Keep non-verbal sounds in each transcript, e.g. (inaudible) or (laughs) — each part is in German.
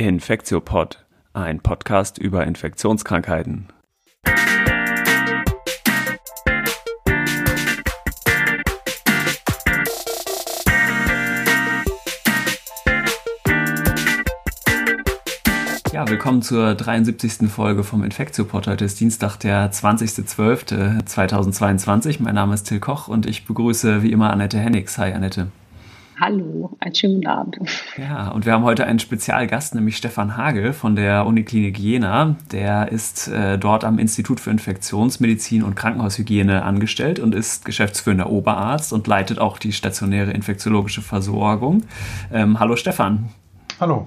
Infektiopod, ein Podcast über Infektionskrankheiten. Ja, willkommen zur 73. Folge vom Infektiopod. Heute ist Dienstag, der 20.12.2022. Mein Name ist Till Koch und ich begrüße wie immer Annette Hennigs. Hi, Annette. Hallo, einen schönen guten Abend. Ja, und wir haben heute einen Spezialgast, nämlich Stefan Hagel von der Uniklinik Jena. Der ist äh, dort am Institut für Infektionsmedizin und Krankenhaushygiene angestellt und ist geschäftsführender Oberarzt und leitet auch die stationäre infektiologische Versorgung. Ähm, hallo Stefan. Hallo.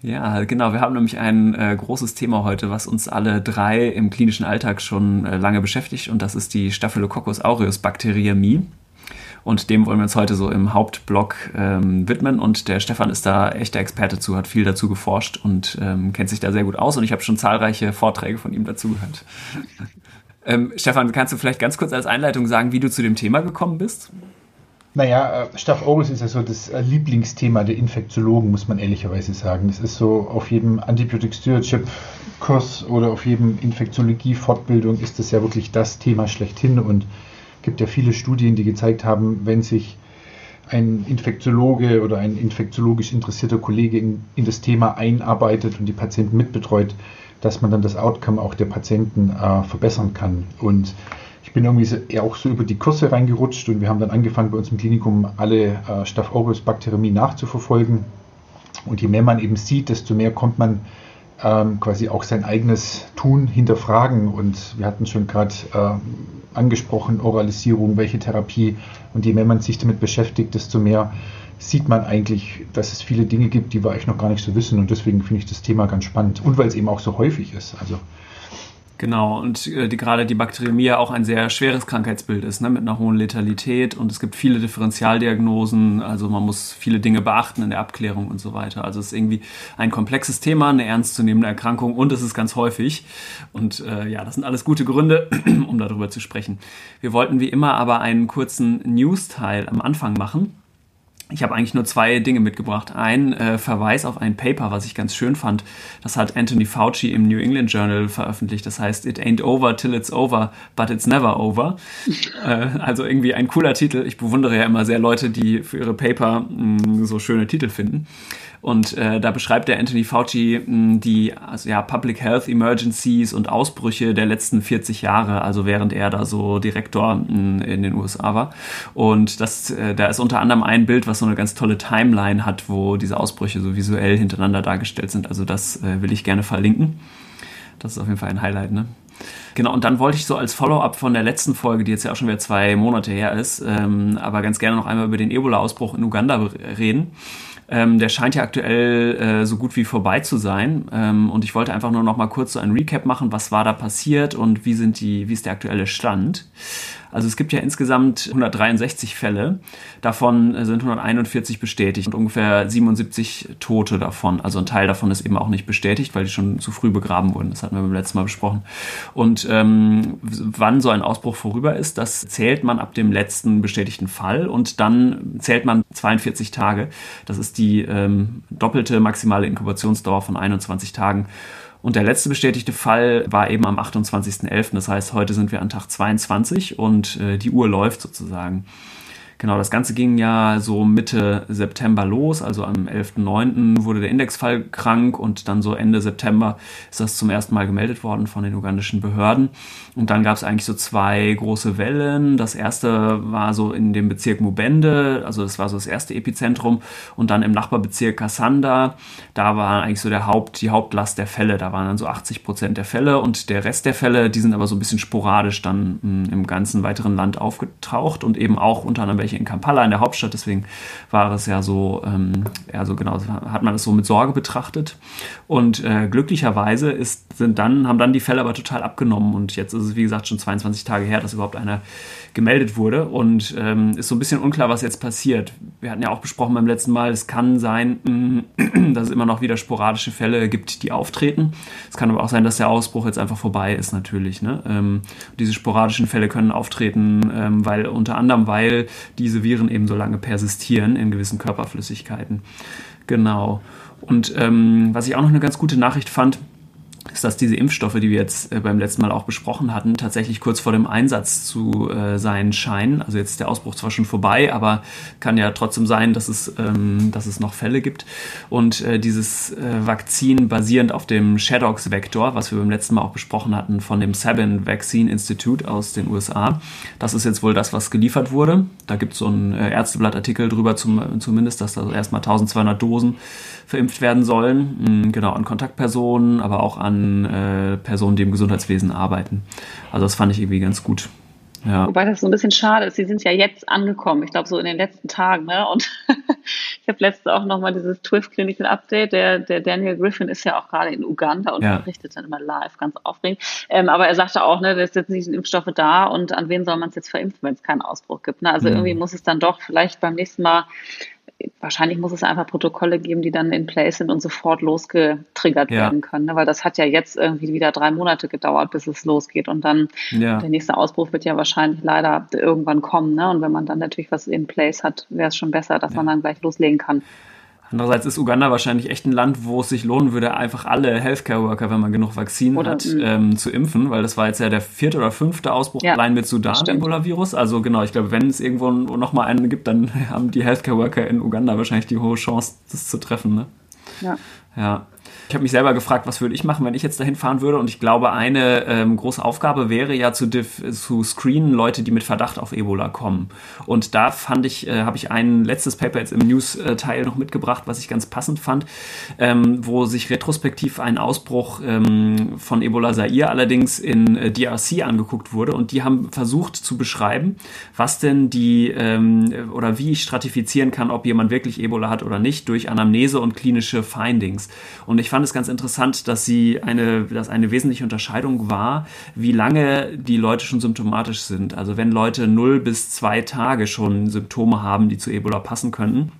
Ja, genau. Wir haben nämlich ein äh, großes Thema heute, was uns alle drei im klinischen Alltag schon äh, lange beschäftigt, und das ist die Staphylococcus aureus Bakteriämie. Und dem wollen wir uns heute so im Hauptblock ähm, widmen. Und der Stefan ist da echter Experte zu, hat viel dazu geforscht und ähm, kennt sich da sehr gut aus. Und ich habe schon zahlreiche Vorträge von ihm dazu gehört. (laughs) ähm, Stefan, kannst du vielleicht ganz kurz als Einleitung sagen, wie du zu dem Thema gekommen bist? Naja, äh, Staph aureus ist ja so das äh, Lieblingsthema der Infektiologen, muss man ehrlicherweise sagen. Das ist so auf jedem Antibiotic Stewardship Kurs oder auf jedem Infektiologie Fortbildung ist das ja wirklich das Thema schlechthin und gibt ja viele Studien, die gezeigt haben, wenn sich ein Infektiologe oder ein infektiologisch interessierter Kollege in, in, das Thema einarbeitet und die Patienten mitbetreut, dass man dann das Outcome auch der Patienten äh, verbessern kann. Und ich bin irgendwie so, eher auch so über die Kurse reingerutscht und wir haben dann angefangen bei uns im Klinikum alle äh, Staph aureus Bakteriämie nachzuverfolgen. Und je mehr man eben sieht, desto mehr kommt man ähm, quasi auch sein eigenes Tun hinterfragen. Und wir hatten schon gerade äh, angesprochen, Oralisierung, welche Therapie. Und je mehr man sich damit beschäftigt, desto mehr sieht man eigentlich, dass es viele Dinge gibt, die wir eigentlich noch gar nicht so wissen. Und deswegen finde ich das Thema ganz spannend. Und weil es eben auch so häufig ist. Also Genau, und äh, die, gerade die Bakteriämie auch ein sehr schweres Krankheitsbild ist, ne, mit einer hohen Letalität und es gibt viele Differentialdiagnosen, also man muss viele Dinge beachten in der Abklärung und so weiter. Also es ist irgendwie ein komplexes Thema, eine ernstzunehmende Erkrankung und es ist ganz häufig. Und äh, ja, das sind alles gute Gründe, (clears throat) um darüber zu sprechen. Wir wollten wie immer aber einen kurzen News-Teil am Anfang machen. Ich habe eigentlich nur zwei Dinge mitgebracht. Ein äh, Verweis auf ein Paper, was ich ganz schön fand. Das hat Anthony Fauci im New England Journal veröffentlicht. Das heißt, It ain't over till it's over, but it's never over. (laughs) äh, also irgendwie ein cooler Titel. Ich bewundere ja immer sehr Leute, die für ihre Paper mh, mm, so schöne Titel finden. Und äh, da beschreibt der Anthony Fauci mh, hm, die also, ja, Public Health Emergencies und Ausbrüche der letzten 40 Jahre, also während er da so Direktor mh, hm, in den USA war. Und das, äh, da ist unter anderem ein Bild, was so eine ganz tolle Timeline hat, wo diese Ausbrüche so visuell hintereinander dargestellt sind. Also das äh, will ich gerne verlinken. Das ist auf jeden Fall ein Highlight, ne? Genau, und dann wollte ich so als Follow-up von der letzten Folge, die jetzt ja auch schon wieder zwei Monate her ist, ähm, aber ganz gerne noch einmal über den Ebola-Ausbruch in Uganda reden. Ähm, der scheint ja aktuell äh, so gut wie vorbei zu sein. Ähm, und ich wollte einfach nur noch mal kurz so ein Recap machen, was war da passiert und wie sind die, wie ist der aktuelle Stand. Also es gibt ja insgesamt 163 Fälle, davon sind 141 bestätigt und ungefähr 77 Tote davon. Also ein Teil davon ist eben auch nicht bestätigt, weil die schon zu früh begraben wurden. Das hatten wir beim letzten Mal besprochen. Und ähm, wann so ein Ausbruch vorüber ist, das zählt man ab dem letzten bestätigten Fall und dann zählt man 42 Tage. Das ist die ähm, doppelte maximale Inkubationsdauer von 21 Tagen. Und der letzte bestätigte Fall war eben am 28.11. Das heißt, heute sind wir an Tag 22 und äh, die Uhr läuft sozusagen. Genau, das Ganze ging ja so Mitte September los, also am 11.09. wurde der Indexfall krank und dann so Ende September ist das zum ersten Mal gemeldet worden von den ugandischen Behörden. Und dann gab es eigentlich so zwei große Wellen. Das erste war so in dem Bezirk Mubende, also das war so das erste Epizentrum und dann im Nachbarbezirk Kassanda, da war eigentlich so der Haupt, die Hauptlast der Fälle. Da waren dann so 80 Prozent der Fälle und der Rest der Fälle, die sind aber so ein bisschen sporadisch dann hm, im ganzen weiteren Land aufgetaucht und eben auch unter anderem welche in Kampala, in der Hauptstadt. Deswegen war es ja so, ähm, ja so genau, hat man es so mit Sorge betrachtet. Und äh, glücklicherweise ist, sind dann, haben dann die Fälle aber total abgenommen. Und jetzt ist es, wie gesagt, schon 22 Tage her, dass überhaupt einer gemeldet wurde. Und ähm, ist so ein bisschen unklar, was jetzt passiert. Wir hatten ja auch besprochen beim letzten Mal, es kann sein, (clears throat) dass es immer noch wieder sporadische Fälle gibt, die auftreten. Es kann aber auch sein, dass der Ausbruch jetzt einfach vorbei ist, natürlich. Ne? Ähm, diese sporadischen Fälle können auftreten, ähm, weil unter anderem, weil diese Viren eben so lange persistieren in gewissen Körperflüssigkeiten. Genau. Und ähm, was ich auch noch eine ganz gute Nachricht fand, ist, dass diese Impfstoffe, die wir jetzt äh, beim letzten Mal auch besprochen hatten, tatsächlich kurz vor dem Einsatz zu äh, sein scheinen. Also jetzt ist der Ausbruch zwar schon vorbei, aber kann ja trotzdem sein, dass es, ähm, dass es noch Fälle gibt. Und äh, dieses äh, Vakzin basierend auf dem Shadox-Vektor, was wir beim letzten Mal auch besprochen hatten, von dem Sabin Vaccine Institute aus den USA, das ist jetzt wohl das, was geliefert wurde. Da gibt es so einen äh, Ärzteblattartikel drüber zum, zumindest, dass da erstmal 1200 Dosen verimpft werden sollen. Mhm, genau, an Kontaktpersonen, aber auch an äh, Personen, die im Gesundheitswesen arbeiten. Also das fand ich irgendwie ganz gut. Ja. Wobei das so ein bisschen schade ist, sie sind ja jetzt angekommen, ich glaube so in den letzten Tagen. Ne? Und (laughs) ich habe letztens auch nochmal dieses TWIF Clinical Update, der, der Daniel Griffin ist ja auch gerade in Uganda und ja. berichtet dann immer live, ganz aufregend. Ähm, aber er sagte auch, ne, da jetzt nicht Impfstoffe da und an wen soll man es jetzt verimpfen, wenn es keinen Ausbruch gibt. Ne? Also mhm. irgendwie muss es dann doch vielleicht beim nächsten Mal wahrscheinlich muss es einfach Protokolle geben, die dann in place sind und sofort losgetriggert ja. werden können. Ne? Weil das hat ja jetzt irgendwie wieder drei Monate gedauert, bis es losgeht. Und dann ja. der nächste Ausbruch wird ja wahrscheinlich leider irgendwann kommen. Ne? Und wenn man dann natürlich was in place hat, wäre es schon besser, dass ja. man dann gleich loslegen kann. Andererseits ist Uganda wahrscheinlich echt ein Land, wo es sich lohnen würde, einfach alle Healthcare-Worker, wenn man genug Vakzin oder, hat, ähm, zu impfen, weil das war jetzt ja der vierte oder fünfte Ausbruch ja, allein mit Sudan, Ebola-Virus. Also genau, ich glaube, wenn es irgendwo nochmal einen gibt, dann (laughs) haben die Healthcare-Worker in Uganda wahrscheinlich die hohe Chance, das zu treffen. Ne? Ja. Ja. Ich habe mich selber gefragt, was würde ich machen, wenn ich jetzt dahin fahren würde. Und ich glaube, eine ähm, große Aufgabe wäre ja zu, zu screenen Leute, die mit Verdacht auf Ebola kommen. Und da fand ich, äh, habe ich ein letztes Paper jetzt im News-Teil noch mitgebracht, was ich ganz passend fand, ähm, wo sich retrospektiv ein Ausbruch ähm, von Ebola Zaire allerdings in äh, DRC angeguckt wurde. Und die haben versucht zu beschreiben, was denn die ähm, oder wie ich stratifizieren kann, ob jemand wirklich Ebola hat oder nicht, durch Anamnese und klinische Findings. Und ich fand es ganz interessant, dass sie eine, dass eine wesentliche Unterscheidung war, wie lange die Leute schon symptomatisch sind. Also wenn Leute 0 bis 2 Tage schon Symptome haben, die zu Ebola passen könnten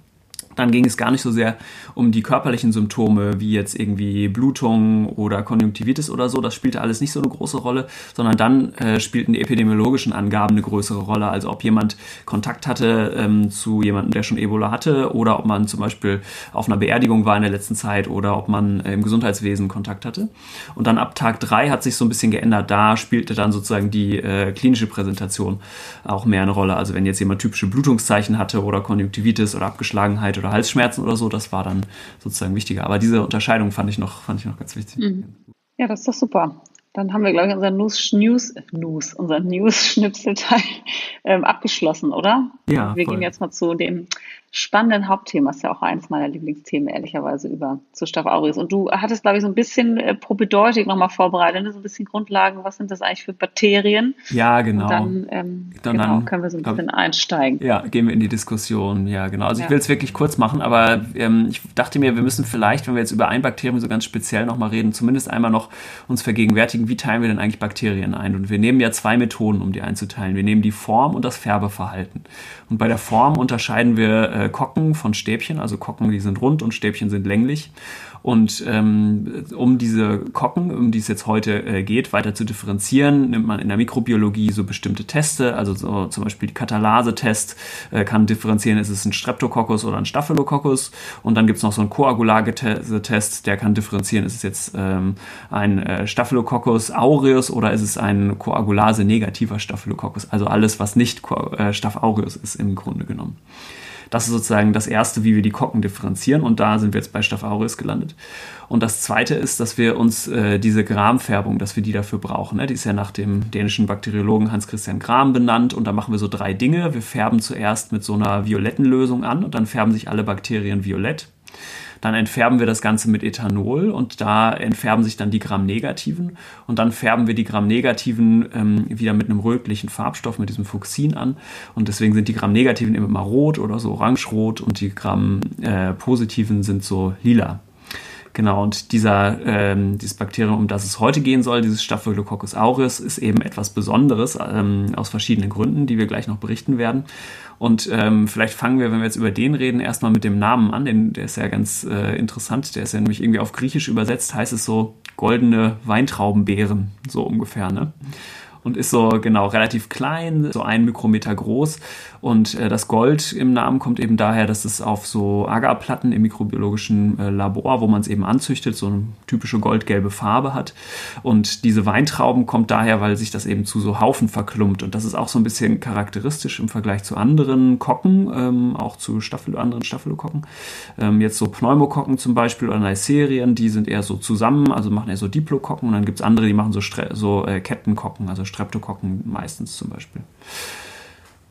dann ging es gar nicht so sehr um die körperlichen Symptome, wie jetzt irgendwie Blutung oder Konjunktivitis oder so. Das spielte alles nicht so eine große Rolle, sondern dann äh, spielten die epidemiologischen Angaben eine größere Rolle. Also ob jemand Kontakt hatte ähm, zu jemandem, der schon Ebola hatte, oder ob man zum Beispiel auf einer Beerdigung war in der letzten Zeit oder ob man äh, im Gesundheitswesen Kontakt hatte. Und dann ab Tag drei hat sich so ein bisschen geändert. Da spielte dann sozusagen die äh, klinische Präsentation auch mehr eine Rolle. Also wenn jetzt jemand typische Blutungszeichen hatte oder Konjunktivitis oder Abgeschlagenheit oder Halsschmerzen oder so, das war dann sozusagen wichtiger. Aber diese Unterscheidung fand ich noch, fand ich noch ganz wichtig. Mhm. Ja, das ist doch super. Dann haben wir, glaube ich, unser News, News, News unser News-Schnipselteil (laughs) ähm, abgeschlossen, oder? Ja. Wir voll. gehen jetzt mal zu dem spannenden Hauptthema. ist ja auch eines meiner Lieblingsthemen, ehrlicherweise, über zu Staph aureus. Und du hattest, glaube ich, so ein bisschen äh, propedeutik nochmal vorbereitet, ne? so ein bisschen Grundlagen. Was sind das eigentlich für Bakterien? Ja, genau. Und dann, ähm, dann, genau, können wir so ein bisschen glaub, einsteigen. Ja, gehen wir in die Diskussion. Ja, genau. Also ja. ich will es wirklich kurz machen, aber ähm, ich dachte mir, wir müssen vielleicht, wenn wir jetzt über ein Bakterium so ganz speziell nochmal reden, zumindest einmal noch uns vergegenwärtigen, wie teilen wir denn eigentlich Bakterien ein? Und wir nehmen ja zwei Methoden, um die einzuteilen. Wir nehmen die Form und das Färbeverhalten. Und bei der Form unterscheiden wir äh, Kocken von Stäbchen, also Kocken, die sind rund und Stäbchen sind länglich. Und ähm, um diese Kocken, um die es jetzt heute äh, geht, weiter zu differenzieren, nimmt man in der Mikrobiologie so bestimmte Teste, also so zum Beispiel die Katalase-Test äh, kann differenzieren, ist es ein Streptococcus oder ein Staphylococcus. Und dann gibt es noch so einen Koagulase-Test, der kann differenzieren, ist es jetzt ähm, ein äh, Staphylococcus aureus oder ist es ein Koagulase-negativer Staphylococcus. Also alles, was nicht äh, Staph aureus ist im Grunde genommen. Das ist sozusagen das erste, wie wir die Kocken differenzieren und da sind wir jetzt bei Staph aureus gelandet. Und das zweite ist, dass wir uns äh, diese Gramfärbung, dass wir die dafür brauchen. Ne? Die ist ja nach dem dänischen Bakteriologen Hans Christian Gram benannt und da machen wir so drei Dinge. Wir färben zuerst mit so einer violetten Lösung an und dann färben sich alle Bakterien violett. Dann entfärben wir das Ganze mit Ethanol und da entfärben sich dann die Gramm-Negativen und dann färben wir die Gramm-Negativen ähm, wieder mit einem rötlichen Farbstoff, mit diesem Fuchsin an und deswegen sind die Gramm-Negativen immer mal rot oder so orange-rot und die Gramm-Positiven sind so lila. Genau, und dieser, ähm, dieses Bakterium, um das es heute gehen soll, dieses Staphylococcus aureus, ist eben etwas Besonderes ähm, aus verschiedenen Gründen, die wir gleich noch berichten werden. Und ähm, vielleicht fangen wir, wenn wir jetzt über den reden, erstmal mit dem Namen an. Den, der ist ja ganz äh, interessant. Der ist ja nämlich irgendwie auf Griechisch übersetzt, heißt es so goldene Weintraubenbeeren, so ungefähr. Ne? und ist so genau relativ klein, so ein Mikrometer groß. Und äh, das Gold im Namen kommt eben daher, dass es auf so Agarplatten im mikrobiologischen äh, Labor, wo man es eben anzüchtet, so eine typische goldgelbe Farbe hat. Und diese Weintrauben kommt daher, weil sich das eben zu so Haufen verklumpt. Und das ist auch so ein bisschen charakteristisch im Vergleich zu anderen Kocken, ähm, auch zu Staphylо, anderen Staphylokokken. Ähm, jetzt so Pneumokokken zum Beispiel oder Neisserien, die sind eher so zusammen, also machen eher so Diplokokken. Und dann gibt es andere, die machen so, Stre so äh, Kettenkokken, also Streptokokken meistens zum Beispiel.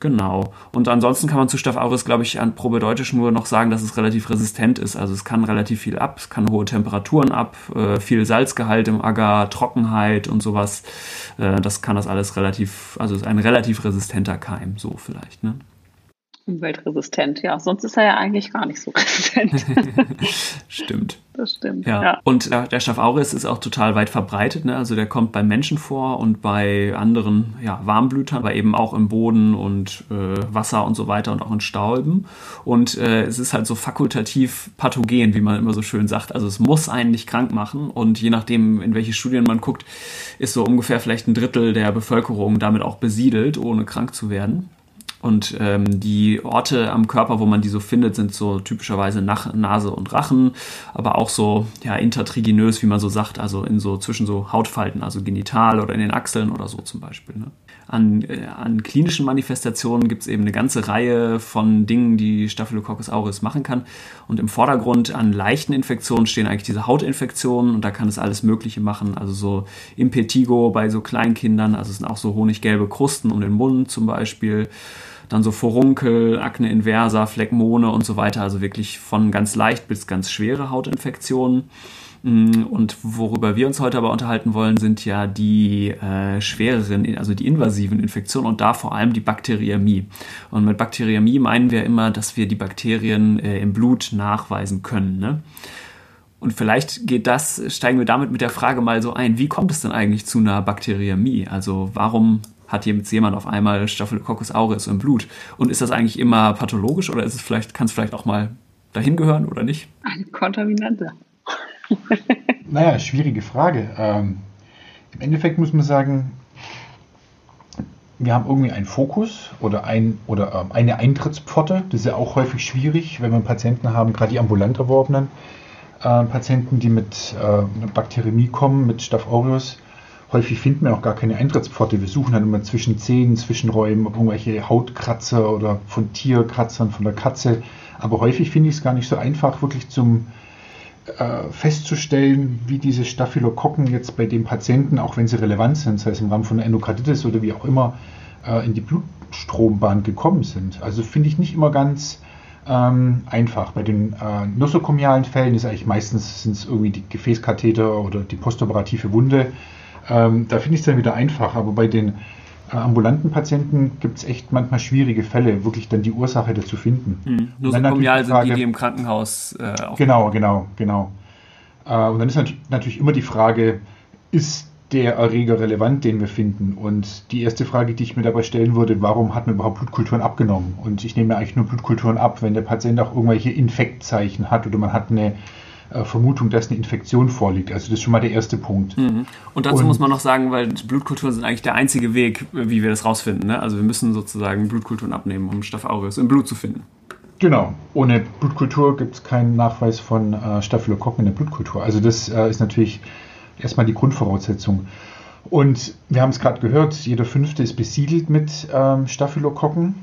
Genau. Und ansonsten kann man zu Staph aureus, glaube ich, an probedeutisch nur noch sagen, dass es relativ resistent ist. Also es kann relativ viel ab, es kann hohe Temperaturen ab, äh, viel Salzgehalt im Agar, Trockenheit und sowas. Äh, das kann das alles relativ, also ist ein relativ resistenter Keim, so vielleicht. Ne? Umweltresistent. Ja, sonst ist er ja eigentlich gar nicht so (laughs) resistent. (laughs) stimmt. Das stimmt. Ja. ja. Und äh, der Staph aureus ist auch total weit verbreitet. Ne? Also der kommt bei Menschen vor und bei anderen ja, Warmblütern, aber eben auch im Boden und äh, Wasser und so weiter und auch in Stauben. Und äh, es ist halt so fakultativ pathogen, wie man immer so schön sagt. Also es muss einen nicht krank machen. Und je nachdem, in welche Studien man guckt, ist so ungefähr vielleicht ein Drittel der Bevölkerung damit auch besiedelt, ohne krank zu werden. Und ähm, die Orte am Körper, wo man die so findet, sind so typischerweise Nach Nase und Rachen, aber auch so ja, intertriginös, wie man so sagt, also in so zwischen so Hautfalten, also genital oder in den Achseln oder so zum Beispiel. Ne? An, äh, an klinischen Manifestationen gibt es eben eine ganze Reihe von Dingen, die Staphylococcus aureus machen kann. Und im Vordergrund an leichten Infektionen stehen eigentlich diese Hautinfektionen und da kann es alles Mögliche machen. Also so Impetigo bei so Kleinkindern, also es sind auch so honiggelbe Krusten um den Mund zum Beispiel dann so Furunkel, Akne inversa, Phlegmone und so weiter. Also wirklich von ganz leicht bis ganz schwere Hautinfektionen. Mm, und worüber wir uns heute aber unterhalten wollen, sind ja die äh, schwereren, also die invasiven Infektionen und da vor allem die Bakteriämie. Und mit Bakteriämie meinen wir immer, dass wir die Bakterien äh, im Blut nachweisen können. Ne? Und vielleicht geht das, steigen wir damit mit der Frage mal so ein, wie kommt es denn eigentlich zu einer Bakteriämie? Also warum hat jetzt jemand auf einmal Staphylococcus aureus im Blut? Und ist das eigentlich immer pathologisch oder ist es vielleicht, kann es vielleicht auch mal dahin gehören oder nicht? Eine Kontaminante. (laughs) naja, schwierige Frage. Ähm, Im Endeffekt muss man sagen, wir haben irgendwie einen Fokus oder, ein, oder ähm, eine Eintrittspforte. Das ist ja auch häufig schwierig, wenn wir Patienten haben, gerade die ambulant erworbenen äh, Patienten, die mit äh, Bakteriämie kommen, mit Staph aureus häufig finden wir auch gar keine Eintrittspforte. Wir suchen dann immer zwischen Zähnen, Zwischenräumen, irgendwelche Hautkratzer oder von Tierkratzern, von der Katze. Aber häufig finde ich es gar nicht so einfach, wirklich zum äh, festzustellen, wie diese Staphylokokken jetzt bei dem Patienten, auch wenn sie relevant sind, sei es im Rahmen von Endokarditis oder wie auch immer, äh, in die Blutstrombahn gekommen sind. Also finde ich nicht immer ganz ähm, einfach. Bei den äh, nosokomialen Fällen ist eigentlich meistens sind irgendwie die Gefäßkatheter oder die postoperative Wunde. Ähm, da finde ich es dann wieder einfach, aber bei den äh, ambulanten Patienten gibt es echt manchmal schwierige Fälle, wirklich dann die Ursache dazu finden. Hm. Nosokomial sind die, die im Krankenhaus äh, auch. Genau, genau, genau. Äh, und dann ist natürlich immer die Frage, ist der Erreger relevant, den wir finden? Und die erste Frage, die ich mir dabei stellen würde, warum hat man überhaupt Blutkulturen abgenommen? Und ich nehme eigentlich nur Blutkulturen ab, wenn der Patient auch irgendwelche Infektzeichen hat oder man hat eine Vermutung, dass eine Infektion vorliegt. Also das ist schon mal der erste Punkt. Mhm. Und dazu und, muss man noch sagen, weil Blutkulturen sind eigentlich der einzige Weg, wie wir das rausfinden. Ne? Also wir müssen sozusagen Blutkulturen abnehmen, um Staph aureus im Blut zu finden. Genau. Ohne Blutkultur gibt es keinen Nachweis von äh, Staphylokokken in der Blutkultur. Also das äh, ist natürlich erstmal die Grundvoraussetzung. Und wir haben es gerade gehört, jeder fünfte ist besiedelt mit ähm, Staphylokokken.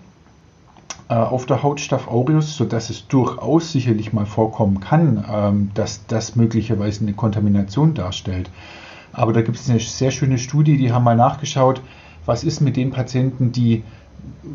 Äh, auf der Haut Staph aureus, sodass es durchaus sicherlich mal vorkommen kann, ähm, dass das möglicherweise eine Kontamination darstellt. Aber da gibt es eine sehr schöne Studie, die haben mal nachgeschaut, was ist mit den Patienten, die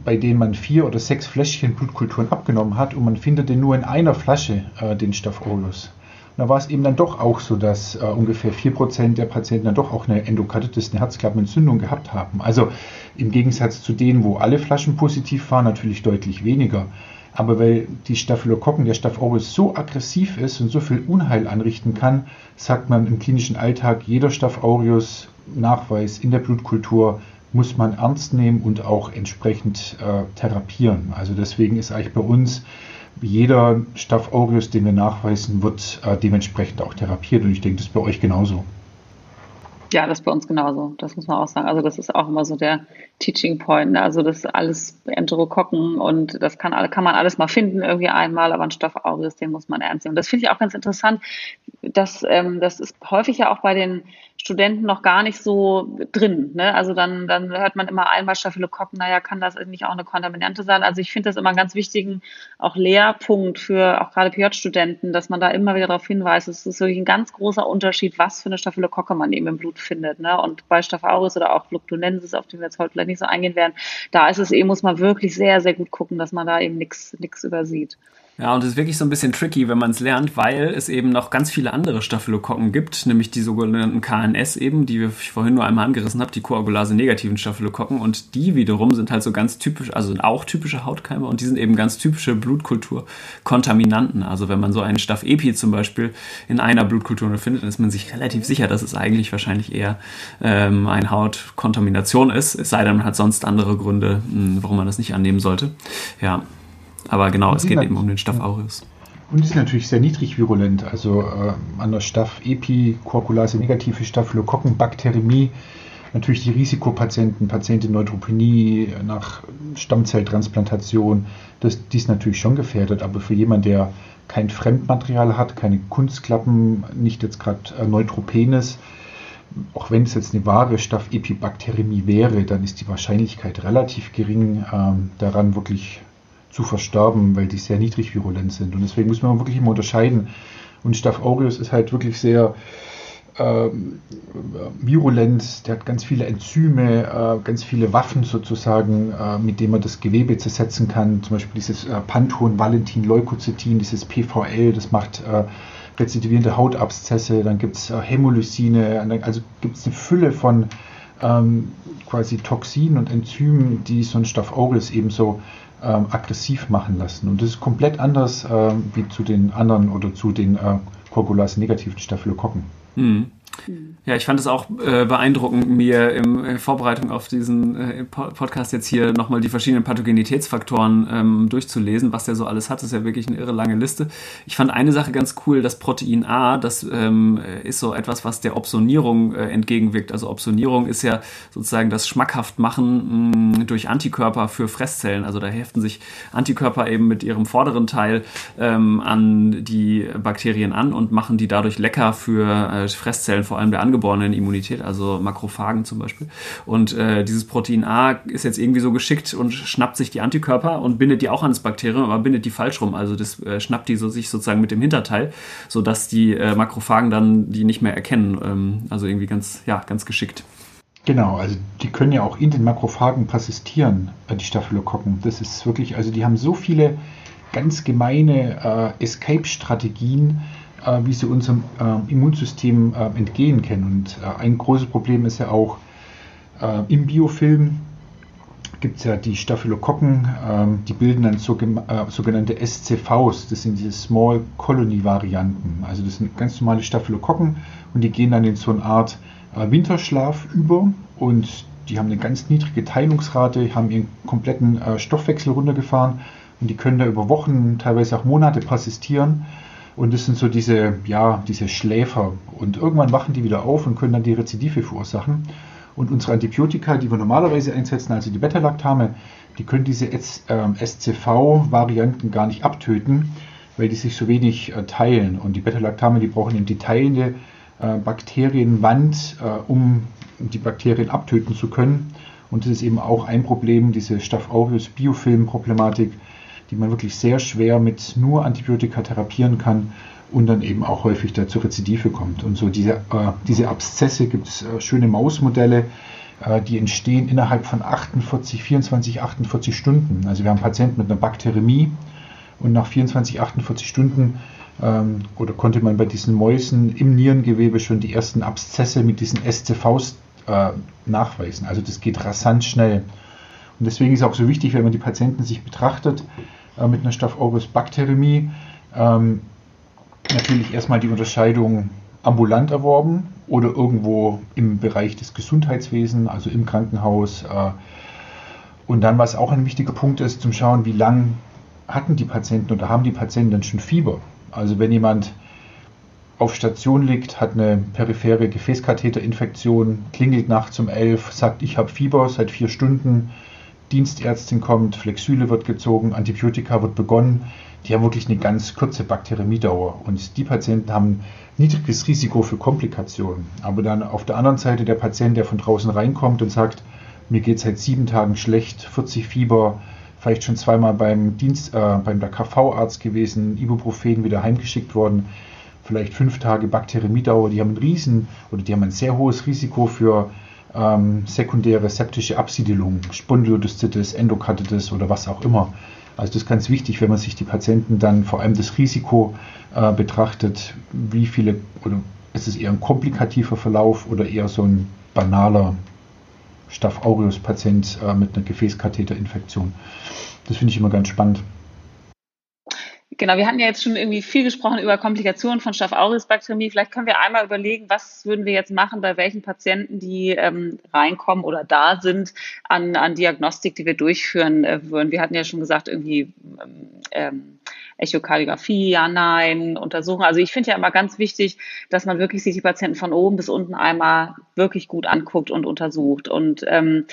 bei denen man vier oder sechs Fläschchen Blutkulturen abgenommen hat und man findet nur in einer Flasche äh, den Staph aureus da war es eben dann doch auch so, dass äh, ungefähr 4% der Patienten dann doch auch eine Endokarditis, eine Herzklappenentzündung gehabt haben. Also im Gegensatz zu denen, wo alle Flaschen positiv waren, natürlich deutlich weniger. Aber weil die Staphylokokken, der Staph aureus so aggressiv ist und so viel Unheil anrichten kann, sagt man im klinischen Alltag, jeder Staph aureus Nachweis in der Blutkultur muss man ernst nehmen und auch entsprechend äh, therapieren. Also deswegen ist eigentlich bei uns jeder Staph aureus, den wir nachweisen, wird äh, dementsprechend auch therapiert. Und ich denke, das ist bei euch genauso. Ja, das ist bei uns genauso. Das muss man auch sagen. Also das ist auch immer so der Teaching Point. Ne? Also das ist alles Enterokokken und das kann, kann man alles mal finden irgendwie einmal, aber ein Stoff aureus, den muss man ernst nehmen. Und das finde ich auch ganz interessant. Dass, ähm, das ist häufig ja auch bei den Studenten noch gar nicht so drin. Ne? Also dann, dann hört man immer einmal Staphylokokken, naja, kann das nicht auch eine Kontaminante sein? Also ich finde das immer einen ganz wichtigen auch Lehrpunkt für auch gerade PJ-Studenten, dass man da immer wieder darauf hinweist, es ist wirklich ein ganz großer Unterschied, was für eine Staphylokocke man eben im Blut findet. Ne? Und bei Staph aureus oder auch Fluctonensis, auf den wir jetzt heute vielleicht nicht so eingehen werden, da ist es eben, muss man wirklich sehr, sehr gut gucken, dass man da eben nichts übersieht. Ja, und es ist wirklich so ein bisschen tricky, wenn man es lernt, weil es eben noch ganz viele andere Staphylokokken gibt, nämlich die sogenannten KNS eben, die ich vorhin nur einmal angerissen habe, die Koagulase-negativen Staphylokokken. Und die wiederum sind halt so ganz typisch, also sind auch typische Hautkeime und die sind eben ganz typische Blutkulturkontaminanten. Also wenn man so einen Staph epi zum Beispiel in einer Blutkultur findet, dann ist man sich relativ sicher, dass es eigentlich wahrscheinlich eher ähm, eine Hautkontamination ist, es sei denn, man hat sonst andere Gründe, hm, warum man das nicht annehmen sollte. Ja, aber genau, es geht eben um den Staph aureus. Und ist natürlich sehr niedrig virulent. Also äh, an der Staph epi, Coagulase negative Staphylokokkenbakteriämie, natürlich die Risikopatienten, Patienten Neutropenie nach Stammzelltransplantation, das, die ist natürlich schon gefährdet. Aber für jemanden, der kein Fremdmaterial hat, keine Kunstklappen, nicht jetzt gerade äh, Neutropenes, auch wenn es jetzt eine wahre Staph-Epi-Bakteriämie wäre, dann ist die Wahrscheinlichkeit relativ gering, ähm, daran wirklich zu versterben, weil die sehr niedrig virulent sind. Und deswegen muss man wirklich immer unterscheiden. Und Staph aureus ist halt wirklich sehr äh, virulent, der hat ganz viele Enzyme, äh, ganz viele Waffen sozusagen, äh, mit denen man das Gewebe zersetzen kann. Zum Beispiel dieses äh, Panton, Valentin, Leukozytin, dieses PVL, das macht äh, rezidivierende Hautabszesse. Dann gibt es äh, Hämolysine, also gibt es eine Fülle von ähm, quasi Toxinen und Enzymen, die so ein Staph aureus ebenso ähm, aggressiv machen lassen. Und das ist komplett anders ähm, wie zu den anderen oder zu den äh, Coagulase-negativen Staphylokokken. Mhm. Ja, ich fand es auch äh, beeindruckend, mir in äh, Vorbereitung auf diesen äh, Podcast jetzt hier nochmal die verschiedenen Pathogenitätsfaktoren ähm, durchzulesen, was der so alles hat. Das ist ja wirklich eine irre lange Liste. Ich fand eine Sache ganz cool, das Protein A, das ähm, ist so etwas, was der Opsonierung äh, entgegenwirkt. Also Opsonierung ist ja sozusagen das Schmackhaftmachen mh, mm, durch Antikörper für Fresszellen. Also da heften sich Antikörper eben mit ihrem vorderen Teil ähm, an die Bakterien an und machen die dadurch lecker für äh, Fresszellen, vor allem der Angeborenen Immunität, also Makrophagen zum Beispiel. Und äh, dieses Protein A ist jetzt irgendwie so geschickt und schnappt sich die Antikörper und bindet die auch ans Bakterium, aber bindet die falsch rum. Also das äh, schnappt die so sich sozusagen mit dem Hinterteil, sodass die äh, Makrophagen dann die nicht mehr erkennen. Ähm, also irgendwie ganz, ja, ganz geschickt. Genau, also die können ja auch in den Makrophagen persistieren, äh, die Staphylokokken. Das ist wirklich, also die haben so viele ganz gemeine äh, Escape-Strategien, wie sie unserem äh, Immunsystem äh, entgehen können. Und ein großes Problem ist ja auch im Biofilm gibt es ja die Staphylokokken, ähm, die bilden dann sogenannte SCVs, das sind diese Small Colony Varianten. Also das sind ganz normale Staphylokokken und die gehen dann in so eine Art Winterschlaf über und die haben eine ganz niedrige Teilungsrate, haben ihren kompletten Stoffwechsel runtergefahren und die können da über Wochen, teilweise auch Monate persistieren und das sind so diese, ja, diese Schläfer. Und irgendwann wachen die wieder auf und können dann die Rezidive verursachen. Und unsere Antibiotika, die wir normalerweise einsetzen, also die Beta-Lactame, die können diese SCV-Varianten gar nicht abtöten, weil die sich so wenig äh, teilen. Und die Beta-Lactame, die brauchen eben die teilende äh, Bakterienwand, äh, um die Bakterien abtöten zu können. Und das ist eben auch ein Problem, diese Staph aureus Biofilm-Problematik die man wirklich sehr schwer mit nur Antibiotika therapieren kann und dann eben auch häufig dazu Rezidive kommt. Und so diese, äh, diese Abszesse gibt es äh, schöne Mausmodelle, äh, die entstehen innerhalb von 48, 24, 48 Stunden. Also wir haben Patienten mit einer Bakteriämie und nach 24, 48 Stunden ähm, oder konnte man bei diesen Mäusen im Nierengewebe schon die ersten Abszesse mit diesen SCVs äh, nachweisen. Also das geht rasant schnell. Und deswegen ist es auch so wichtig, wenn man die Patienten sich betrachtet äh, mit einer Staph aureus ähm, natürlich erstmal die Unterscheidung ambulant erworben oder irgendwo im Bereich des Gesundheitswesens, also im Krankenhaus. Äh, und dann, was auch ein wichtiger Punkt ist, zum Schauen, wie lang hatten die Patienten oder haben die Patienten dann schon Fieber. Also wenn jemand auf Station liegt, hat eine periphere Gefäßkatheterinfektion, klingelt nachts um elf, sagt, ich habe Fieber seit vier Stunden, Dienstärztin kommt, Flexyle wird gezogen, Antibiotika wird begonnen. Die haben wirklich eine ganz kurze Bakteriemiedauer und die Patienten haben niedriges Risiko für Komplikationen. Aber dann auf der anderen Seite der Patient, der von draußen reinkommt und sagt, mir geht seit sieben Tagen schlecht, 40 Fieber, vielleicht schon zweimal beim Dienst, äh, beim KV-Arzt gewesen, Ibuprofen wieder heimgeschickt worden, vielleicht fünf Tage Bakteriemiedauer, die haben ein riesen oder die haben ein sehr hohes Risiko für ähm, sekundäre septische Absiedelung, Spondylodyszitis, Endokarditis oder was auch immer. Also das ist ganz wichtig, wenn man sich die Patienten dann vor allem das Risiko äh, betrachtet, wie viele, oder ist es eher ein komplikativer Verlauf oder eher so ein banaler Staph aureus-Patient äh, mit einer Gefäßkatheterinfektion. Das finde ich immer ganz spannend. Genau, wir hatten ja jetzt schon irgendwie viel gesprochen über Komplikationen von Staph aureus Bakteriämie. Vielleicht können wir einmal überlegen, was würden wir jetzt machen bei welchen Patienten, die ähm, reinkommen oder da sind an, an Diagnostik, die wir durchführen äh, würden. Wir hatten ja schon gesagt, irgendwie ähm, Echokardiographie, ja, nein, untersuchen. Also ich finde ja immer ganz wichtig, dass man wirklich sich die Patienten von oben bis unten einmal wirklich gut anguckt und untersucht. Und ähm,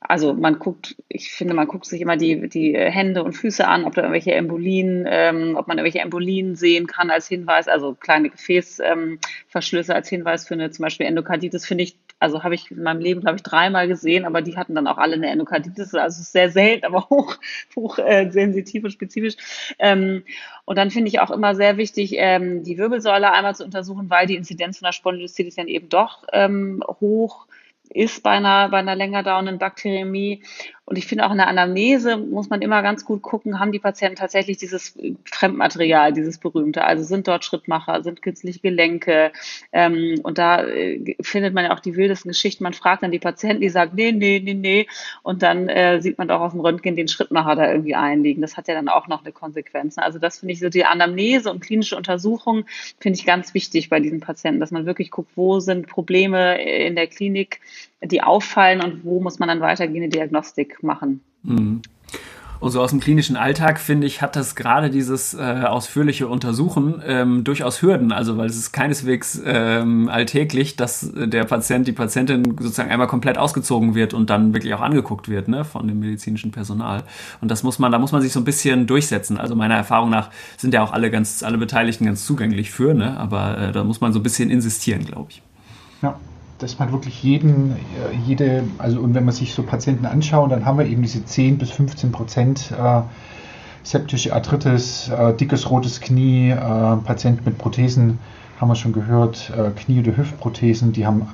also man guckt, ich finde, man guckt sich immer die, die Hände und Füße an, ob da irgendwelche Embolien, ähm, ob man irgendwelche Embolien sehen kann als Hinweis, also kleine Gefäßverschlüsse ähm, als Hinweis für eine zum Beispiel Endokarditis, finde ich also habe ich in meinem Leben, glaube ich, dreimal gesehen, aber die hatten dann auch alle eine Endokarditis. Also sehr selten, aber (laughs) hoch, hoch äh, sensitiv und spezifisch. Ähm, und dann finde ich auch immer sehr wichtig, ähm, die Wirbelsäule einmal zu untersuchen, weil die Inzidenz von der Spondylolisthesis dann eben doch ähm, hoch ist bei einer, bei einer länger dauernden Bakteriämie. Und ich finde auch in der Anamnese muss man immer ganz gut gucken, haben die Patienten tatsächlich dieses Fremdmaterial, dieses berühmte. Also sind dort Schrittmacher, sind künstliche Gelenke. Ähm, und da äh, findet man ja auch die wildesten Geschichten. Man fragt dann die Patienten, die sagen, nee, nee, nee, nee. Und dann äh, sieht man doch auf dem Röntgen den Schrittmacher da irgendwie einliegen. Das hat ja dann auch noch eine Konsequenz. Also das finde ich so die Anamnese und klinische Untersuchung finde ich ganz wichtig bei diesen Patienten, dass man wirklich guckt, wo sind Probleme in der Klinik, die auffallen und wo muss man dann weitergehende Diagnostik machen. Mhm. Und so aus dem klinischen Alltag, finde ich, hat das gerade dieses äh, ausführliche Untersuchen ähm, durchaus Hürden. Also, weil es ist keineswegs ähm, alltäglich, dass der Patient, die Patientin sozusagen einmal komplett ausgezogen wird und dann wirklich auch angeguckt wird, ne, von dem medizinischen Personal. Und das muss man, da muss man sich so ein bisschen durchsetzen. Also, meiner Erfahrung nach sind ja auch alle ganz, alle Beteiligten ganz zugänglich für, ne, aber äh, da muss man so ein bisschen insistieren, glaube ich. Ja dass man wirklich jeden, äh, jede, also und wenn man sich so Patienten anschaut, dann haben wir eben diese 10 bis 15 Prozent äh, septische Arthritis, äh, dickes rotes Knie, äh, Patient mit Prothesen, haben wir schon gehört, äh, Knie- oder Hüftprothesen, die haben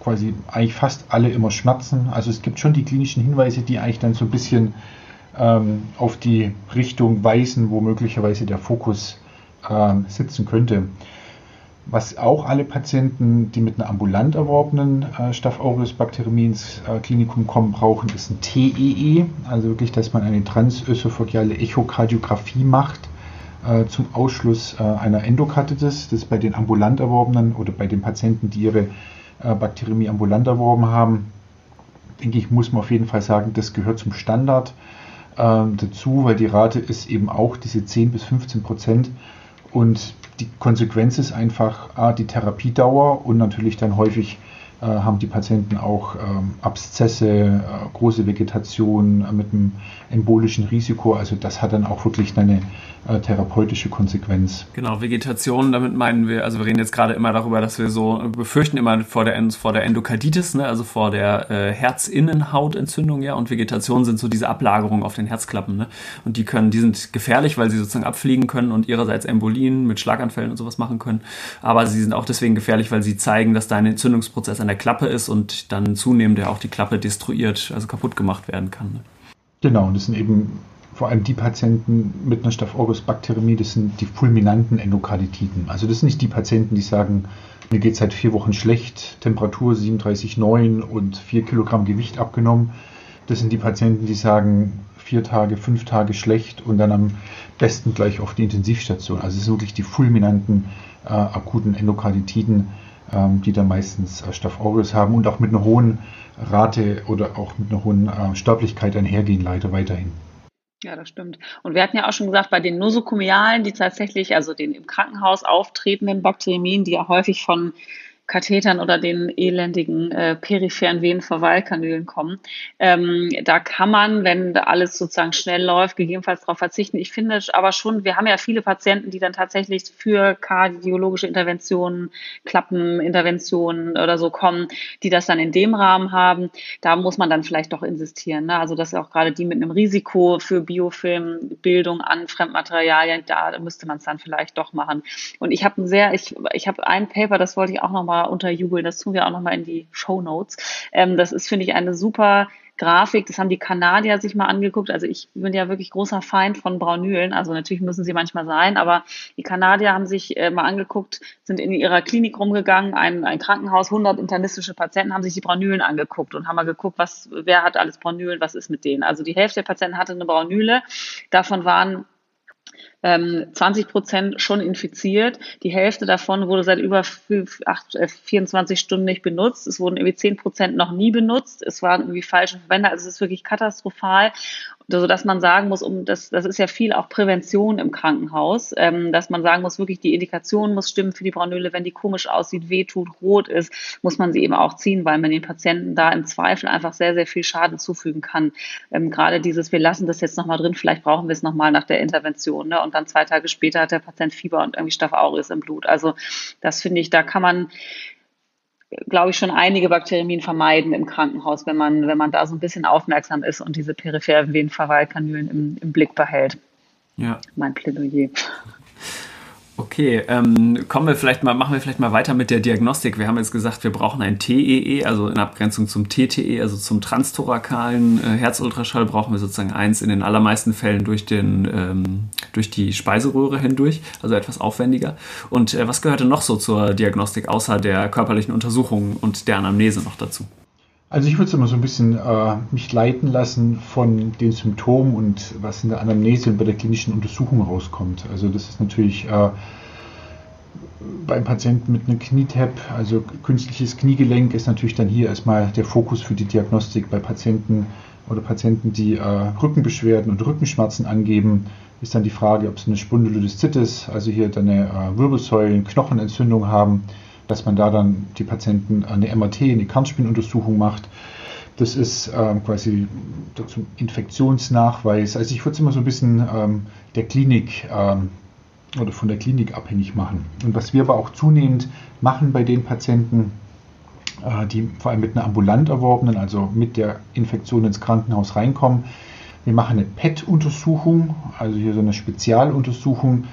quasi eigentlich fast alle immer Schmerzen. Also es gibt schon die klinischen Hinweise, die eigentlich dann so ein bisschen ähm, auf die Richtung weisen, wo möglicherweise der Fokus äh, sitzen könnte. Was auch alle Patienten, die mit einer ambulant erworbenen äh, Staph aureus Bakteriämie ins äh, Klinikum kommen, brauchen, ist ein TEE, e. also wirklich, dass man eine transösophageale Echokardiographie macht äh, zum Ausschluss äh, einer Endokarditis. Das ist bei den ambulant erworbenen oder bei den Patienten, die ihre äh, Bakteriämie ambulant erworben haben, denke ich, muss man auf jeden Fall sagen, das gehört zum Standard ähm, dazu, weil die Rate ist eben auch diese 10 bis 15 Prozent und die Konsequenz ist einfach ah, die Therapiedauer und natürlich dann häufig haben die Patienten auch ähm, Abszesse, äh, große Vegetation äh, mit einem embolischen Risiko. Also das hat dann auch wirklich eine äh, therapeutische Konsequenz. Genau, Vegetation, damit meinen wir, also wir reden jetzt gerade immer darüber, dass wir so befürchten immer vor der, vor der Endokarditis, ne, also vor der äh, Herzinnenhautentzündung, ja, und Vegetation sind so diese Ablagerungen auf den Herzklappen, ne, und die können, die sind gefährlich, weil sie sozusagen abfliegen können und ihrerseits Embolien mit Schlaganfällen und sowas machen können, aber sie sind auch deswegen gefährlich, weil sie zeigen, dass da ein Entzündungsprozess an der Klappe ist und dann zunehmend ja auch die Klappe destruiert, also kaputt gemacht werden kann. Ne. Genau, und das sind eben vor allem die Patienten mit einer Staph aureus das sind die fulminanten Endokarditiden. Also das sind nicht die Patienten, die sagen, mir geht seit vier Wochen schlecht, Temperatur 37,9 und vier Kilogramm Gewicht abgenommen. Das sind die Patienten, die sagen, vier Tage, fünf Tage schlecht und dann am besten gleich auf die Intensivstation. Also es sind wirklich die fulminanten äh, akuten Endokarditiden, die dann meistens äh, Staph aureus haben und auch mit einer hohen Rate oder auch mit einer hohen äh, Sterblichkeit einhergehen, leider weiterhin. Ja, das stimmt. Und wir hatten ja auch schon gesagt, bei den nosokomialen, die tatsächlich, also den im Krankenhaus auftretenden Bakteriemien, die ja häufig von Kathetern oder den elendigen äh, peripheren Venenverweilkanülen kommen. Ähm, da kann man, wenn alles sozusagen schnell läuft, gegebenenfalls darauf verzichten. Ich finde aber schon, wir haben ja viele Patienten, die dann tatsächlich für kardiologische Interventionen, Klappeninterventionen oder so kommen, die das dann in dem Rahmen haben. Da muss man dann vielleicht doch insistieren. Ne? Also dass auch gerade die mit einem Risiko für Biofilmbildung an Fremdmaterialien, da müsste man es dann vielleicht doch machen. Und ich habe ein sehr, ich, ich habe ein Paper, das wollte ich auch noch mal nochmal unterjubeln. Das tun wir auch nochmal in die Show Notes. Ähm, das ist, finde ich, eine super Grafik. Das haben die Kanadier sich mal angeguckt. Also ich bin ja wirklich großer Feind von Braunülen. Also natürlich müssen sie manchmal sein, aber die Kanadier haben sich äh, mal angeguckt, sind in ihrer Klinik rumgegangen, ein, ein Krankenhaus, 100 internistische Patienten haben sich die Braunülen angeguckt und haben mal geguckt, was, wer hat alles Braunülen, was ist mit denen. Also die Hälfte der Patienten hatte eine Braunüle. Davon waren 20 ähm, Prozent schon infiziert. Die Hälfte davon wurde seit über 24 äh, Stunden nicht benutzt. Es wurden irgendwie 10 Prozent noch nie benutzt. Es waren irgendwie falsche Verwender. Also es ist wirklich katastrophal so dass man sagen muss, um das, das ist ja viel auch Prävention im Krankenhaus, ähm, dass man sagen muss, wirklich die Indikation muss stimmen für die Braunöle, wenn die komisch aussieht, wehtut, rot ist, muss man sie eben auch ziehen, weil man den Patienten da im Zweifel einfach sehr, sehr viel Schaden zufügen kann. Ähm, gerade dieses, wir lassen das jetzt nochmal drin, vielleicht brauchen wir es nochmal nach der Intervention, ne? und dann zwei Tage später hat der Patient Fieber und irgendwie Staph aureus im Blut. Also das finde ich, da kann man glaube ich, schon einige Bakterien vermeiden im Krankenhaus, wenn man, wenn man da so ein bisschen aufmerksam ist und diese peripheren Venenverweilkanülen im, im Blick behält. Ja. Mein Plädoyer. Okay, ähm, kommen wir vielleicht mal, machen wir vielleicht mal weiter mit der Diagnostik. Wir haben jetzt gesagt, wir brauchen ein TEE, e, also in Abgrenzung zum TTE, also zum transtorakalen äh, Herzultraschall brauchen wir sozusagen eins in den allermeisten Fällen durch den ähm, durch die Speiseröhre hindurch, also etwas aufwendiger. Und äh, was gehörte noch so zur Diagnostik außer der körperlichen Untersuchung und der Anamnese noch dazu? Also ich würde es immer so ein bisschen äh, mich leiten lassen von den Symptomen und was in der Anamnese und bei der klinischen Untersuchung rauskommt. Also das ist natürlich äh, beim Patienten mit einem Knietap, also künstliches Kniegelenk, ist natürlich dann hier erstmal der Fokus für die Diagnostik. Bei Patienten oder Patienten, die äh, Rückenbeschwerden und Rückenschmerzen angeben, ist dann die Frage, ob sie eine Spondylodiszitis, also hier dann eine äh, Wirbelsäulen-, Knochenentzündung haben dass man da dann die Patienten eine MRT, eine Kernspinuntersuchung macht. Das ist ähm, quasi zum Infektionsnachweis. Also ich würde es immer so ein bisschen ähm, der Klinik ähm, oder von der Klinik abhängig machen. Und was wir aber auch zunehmend machen bei den Patienten, äh, die vor allem mit einer ambulant erworbenen, also mit der Infektion ins Krankenhaus reinkommen, wir machen eine PET-Untersuchung, also hier so eine Spezialuntersuchung.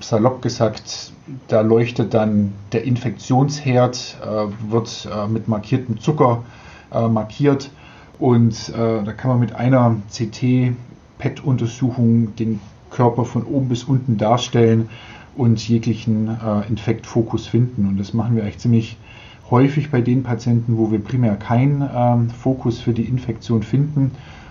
Salopp gesagt, da leuchtet dann der Infektionsherd, äh, wird äh, mit markiertem Zucker äh, markiert und äh, da kann man mit einer CT-PET-Untersuchung den Körper von oben bis unten darstellen und jeglichen äh, Infektfokus finden. Und das machen wir eigentlich ziemlich häufig bei den Patienten, wo wir primär keinen ähm, Fokus für die Infektion finden.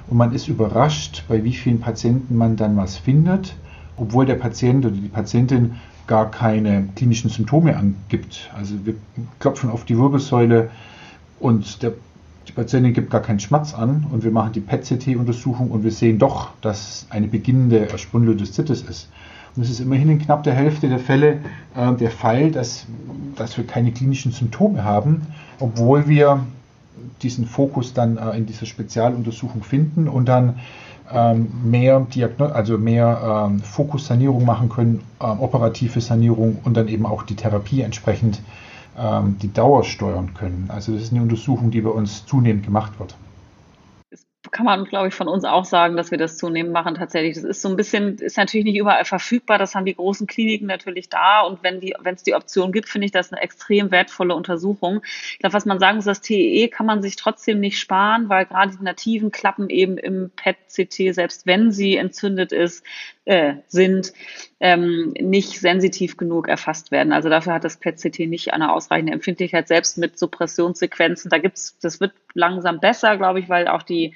Und man ist überrascht, bei wie vielen Patienten man dann was findet obwohl der Patient oder die Patientin gar keine klinischen Symptome angibt. Also wir klopfen auf die Wirbelsäule und der, die Patientin gibt gar keinen Schmerz an und wir machen die PET-CT-Untersuchung und wir sehen doch, dass eine beginnende Spondylodiszitis ist. Und es ist immerhin in knapp der Hälfte der Fälle äh, der Fall, dass, dass wir keine klinischen Symptome haben, obwohl wir diesen Fokus dann äh, in dieser Spezialuntersuchung finden und dann mehr, Diagno also mehr ähm, Fokussanierung machen können, ähm, operative Sanierung und dann eben auch die Therapie entsprechend ähm, die Dauer steuern können. Also das ist eine Untersuchung, die bei uns zunehmend gemacht wird kann man, glaube ich, von uns auch sagen, dass wir das zunehmend machen tatsächlich. Das ist so ein bisschen, ist natürlich nicht überall verfügbar. Das haben die großen Kliniken natürlich da. Und wenn die, wenn es die Option gibt, finde ich das eine extrem wertvolle Untersuchung. Ich glaube, was man sagen muss, das TEE kann man sich trotzdem nicht sparen, weil gerade die nativen Klappen eben im PET-CT, selbst wenn sie entzündet ist, äh, sind, ähm, nicht sensitiv genug erfasst werden. Also dafür hat das PET-CT nicht eine ausreichende Empfindlichkeit, selbst mit Suppressionssequenzen. Da gibt's, das wird langsam besser, glaube ich, weil auch die,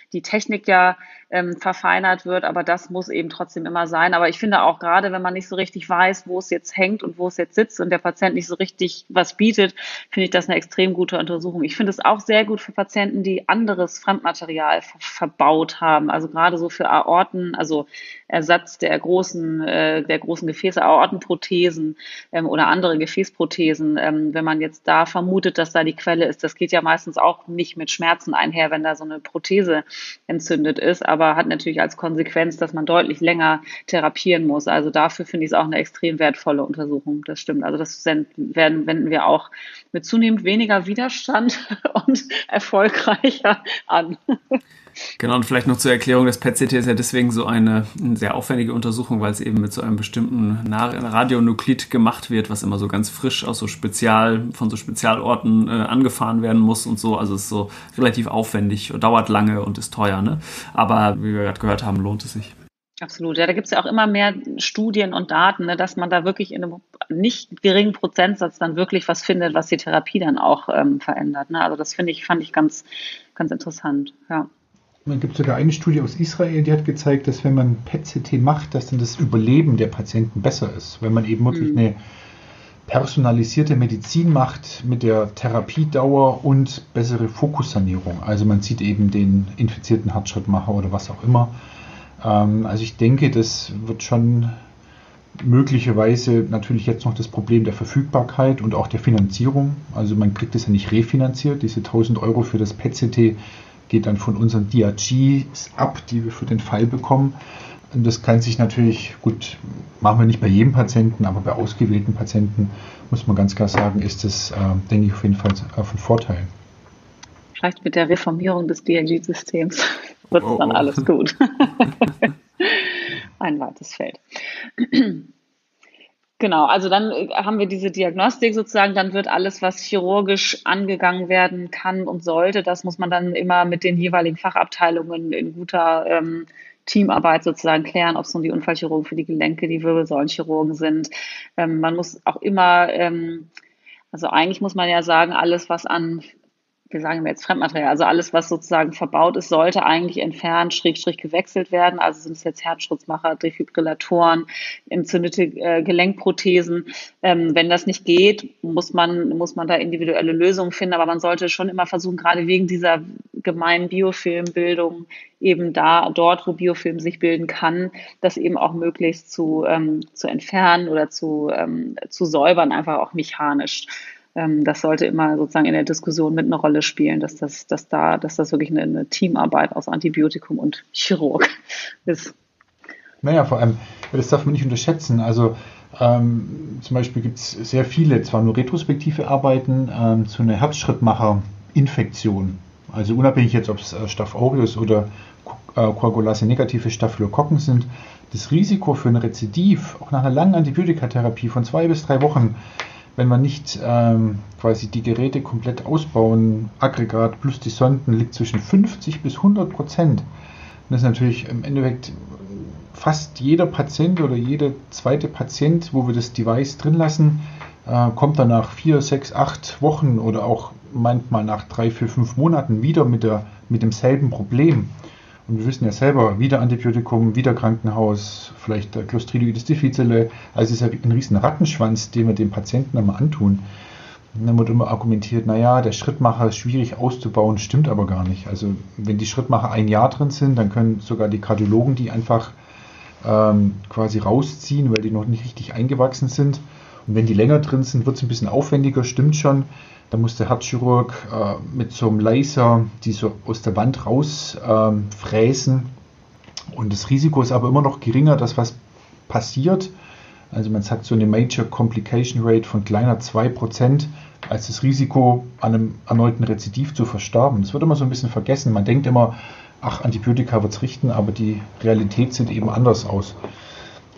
die Technik ja ähm, verfeinert wird, aber das muss eben trotzdem immer sein. Aber ich finde auch gerade, wenn man nicht so richtig weiß, wo es jetzt hängt und wo es jetzt sitzt und der Patient nicht so richtig was bietet, finde ich das eine extrem gute Untersuchung. Ich finde es auch sehr gut für Patienten, die anderes Fremdmaterial verbaut haben. Also gerade so für Aorten, also Ersatz der großen, äh, der großen Gefäße, Aortenprothesen ähm, oder andere Gefäßprothesen. Ähm, wenn man jetzt da vermutet, dass da die Quelle ist, das geht ja meistens auch nicht mit Schmerzen einher, wenn da so eine Prothese entzündet ist. Aber hat natürlich als Konsequenz, dass man deutlich länger therapieren muss. Also dafür finde ich es auch eine extrem wertvolle Untersuchung. Das stimmt. Also das werden, wenden wir auch mit zunehmend weniger Widerstand (laughs) und erfolgreicher an. Genau, und vielleicht noch zur Erklärung, das PET-CT ist ja deswegen so eine, sehr aufwendige Untersuchung, weil es eben mit so einem bestimmten Radionuklid gemacht wird, was immer so ganz frisch aus so Spezial, von so Spezialorten äh, angefahren werden muss und so. Also es ist so relativ aufwendig, dauert lange und ist teuer, ne? Aber wie wir gerade gehört haben, lohnt es sich. Absolut, ja, da gibt es ja auch immer mehr Studien und Daten, ne, dass man da wirklich in einem nicht geringen Prozentsatz dann wirklich was findet, was die Therapie dann auch ähm, verändert. Ne? Also das finde ich, fand ich ganz, ganz interessant, ja. Es gibt sogar eine Studie aus Israel, die hat gezeigt, dass wenn man PET-CT macht, dass dann das Überleben der Patienten besser ist. Wenn man eben wirklich mhm. eine personalisierte Medizin macht mit der Therapiedauer und bessere Fokussanierung. Also man sieht eben den infizierten Herzschrittmacher oder was auch immer. Ähm, also ich denke, das wird schon möglicherweise natürlich jetzt noch das Problem der Verfügbarkeit und auch der Finanzierung. Also man kriegt es ja nicht refinanziert. Diese 1000 Euro für das PET-CT geht dann von unseren DRGs ab, die wir für den Fall bekommen. Und das kann sich natürlich, gut, machen wir nicht bei jedem Patienten, aber bei ausgewählten Patienten muss man ganz klar sagen, ist das, äh, denke ich, auf jeden Fall von Vorteil. Vielleicht mit der Reformierung des DRG-Systems (laughs) wird es oh, dann oh. alles gut. (laughs) Ein weites Feld. Genau, also dann äh, haben wir diese Diagnostik sozusagen, dann wird alles, was chirurgisch angegangen werden kann und sollte, das muss man dann immer mit den jeweiligen Fachabteilungen in guter ähm, Teamarbeit sozusagen klären, ob es nun die Unfallchirurgen für die Gelenke, die Wirbelsäulenchirurgen sind. Ähm, man muss auch immer, ähm, also eigentlich muss man ja sagen, alles, was an wir sagen jetzt Fremdmaterial, also alles, was sozusagen verbaut ist, sollte eigentlich entfernt, schrägstrich gewechselt werden. Also sind es jetzt Herzschutzmacher, Defibrillatoren, entzündete äh, Gelenkprothesen. Ähm, wenn das nicht geht, muss man, muss man da individuelle Lösungen finden. Aber man sollte schon immer versuchen, gerade wegen dieser gemeinen Biofilmbildung eben da, dort, wo Biofilm sich bilden kann, das eben auch möglichst zu, ähm, zu entfernen oder zu, ähm, zu säubern, einfach auch mechanisch das sollte immer sozusagen in der Diskussion mit einer Rolle spielen, dass das, dass da, dass das wirklich eine, eine Teamarbeit aus Antibiotikum und Chirurg (laughs) ist. Naja, vor allem, das darf man nicht unterschätzen. Also ähm, zum Beispiel gibt es sehr viele, zwar nur retrospektive Arbeiten ähm, zu einer Herzschrittmacher-Infektion. Also unabhängig jetzt, ob es äh, Staph aureus oder äh, Koagulase-negative Staphylokokken sind, das Risiko für ein Rezidiv, auch nach einer langen Antibiotikatherapie von zwei bis drei Wochen, wenn man nicht ähm, quasi die Geräte komplett ausbauen, Aggregat plus die Sonden, liegt zwischen 50 bis 100 Prozent. das ist natürlich im Endeffekt fast jeder Patient oder jeder zweite Patient, wo wir das Device drin lassen, äh, kommt dann nach vier, sechs, acht Wochen oder auch manchmal nach drei, vier, fünf Monaten wieder mit, der, mit demselben Problem. Und wir wissen ja selber, wieder Antibiotikum, wieder Krankenhaus, vielleicht Clostridium difficile. Also es ist ja ein riesen Rattenschwanz, den wir dem Patienten einmal antun. Und dann wird immer argumentiert, naja, der Schrittmacher ist schwierig auszubauen, stimmt aber gar nicht. Also wenn die Schrittmacher ein Jahr drin sind, dann können sogar die Kardiologen die einfach ähm, quasi rausziehen, weil die noch nicht richtig eingewachsen sind. Und wenn die länger drin sind, wird es ein bisschen aufwendiger, stimmt schon. Da muss der Herzchirurg äh, mit so einem Laser die so aus der Wand rausfräsen. Ähm, und das Risiko ist aber immer noch geringer, dass was passiert. Also man sagt so eine Major Complication Rate von kleiner 2%, als das Risiko an einem erneuten Rezidiv zu verstarben. Das wird immer so ein bisschen vergessen. Man denkt immer, ach, Antibiotika wird es richten, aber die Realität sieht eben anders aus.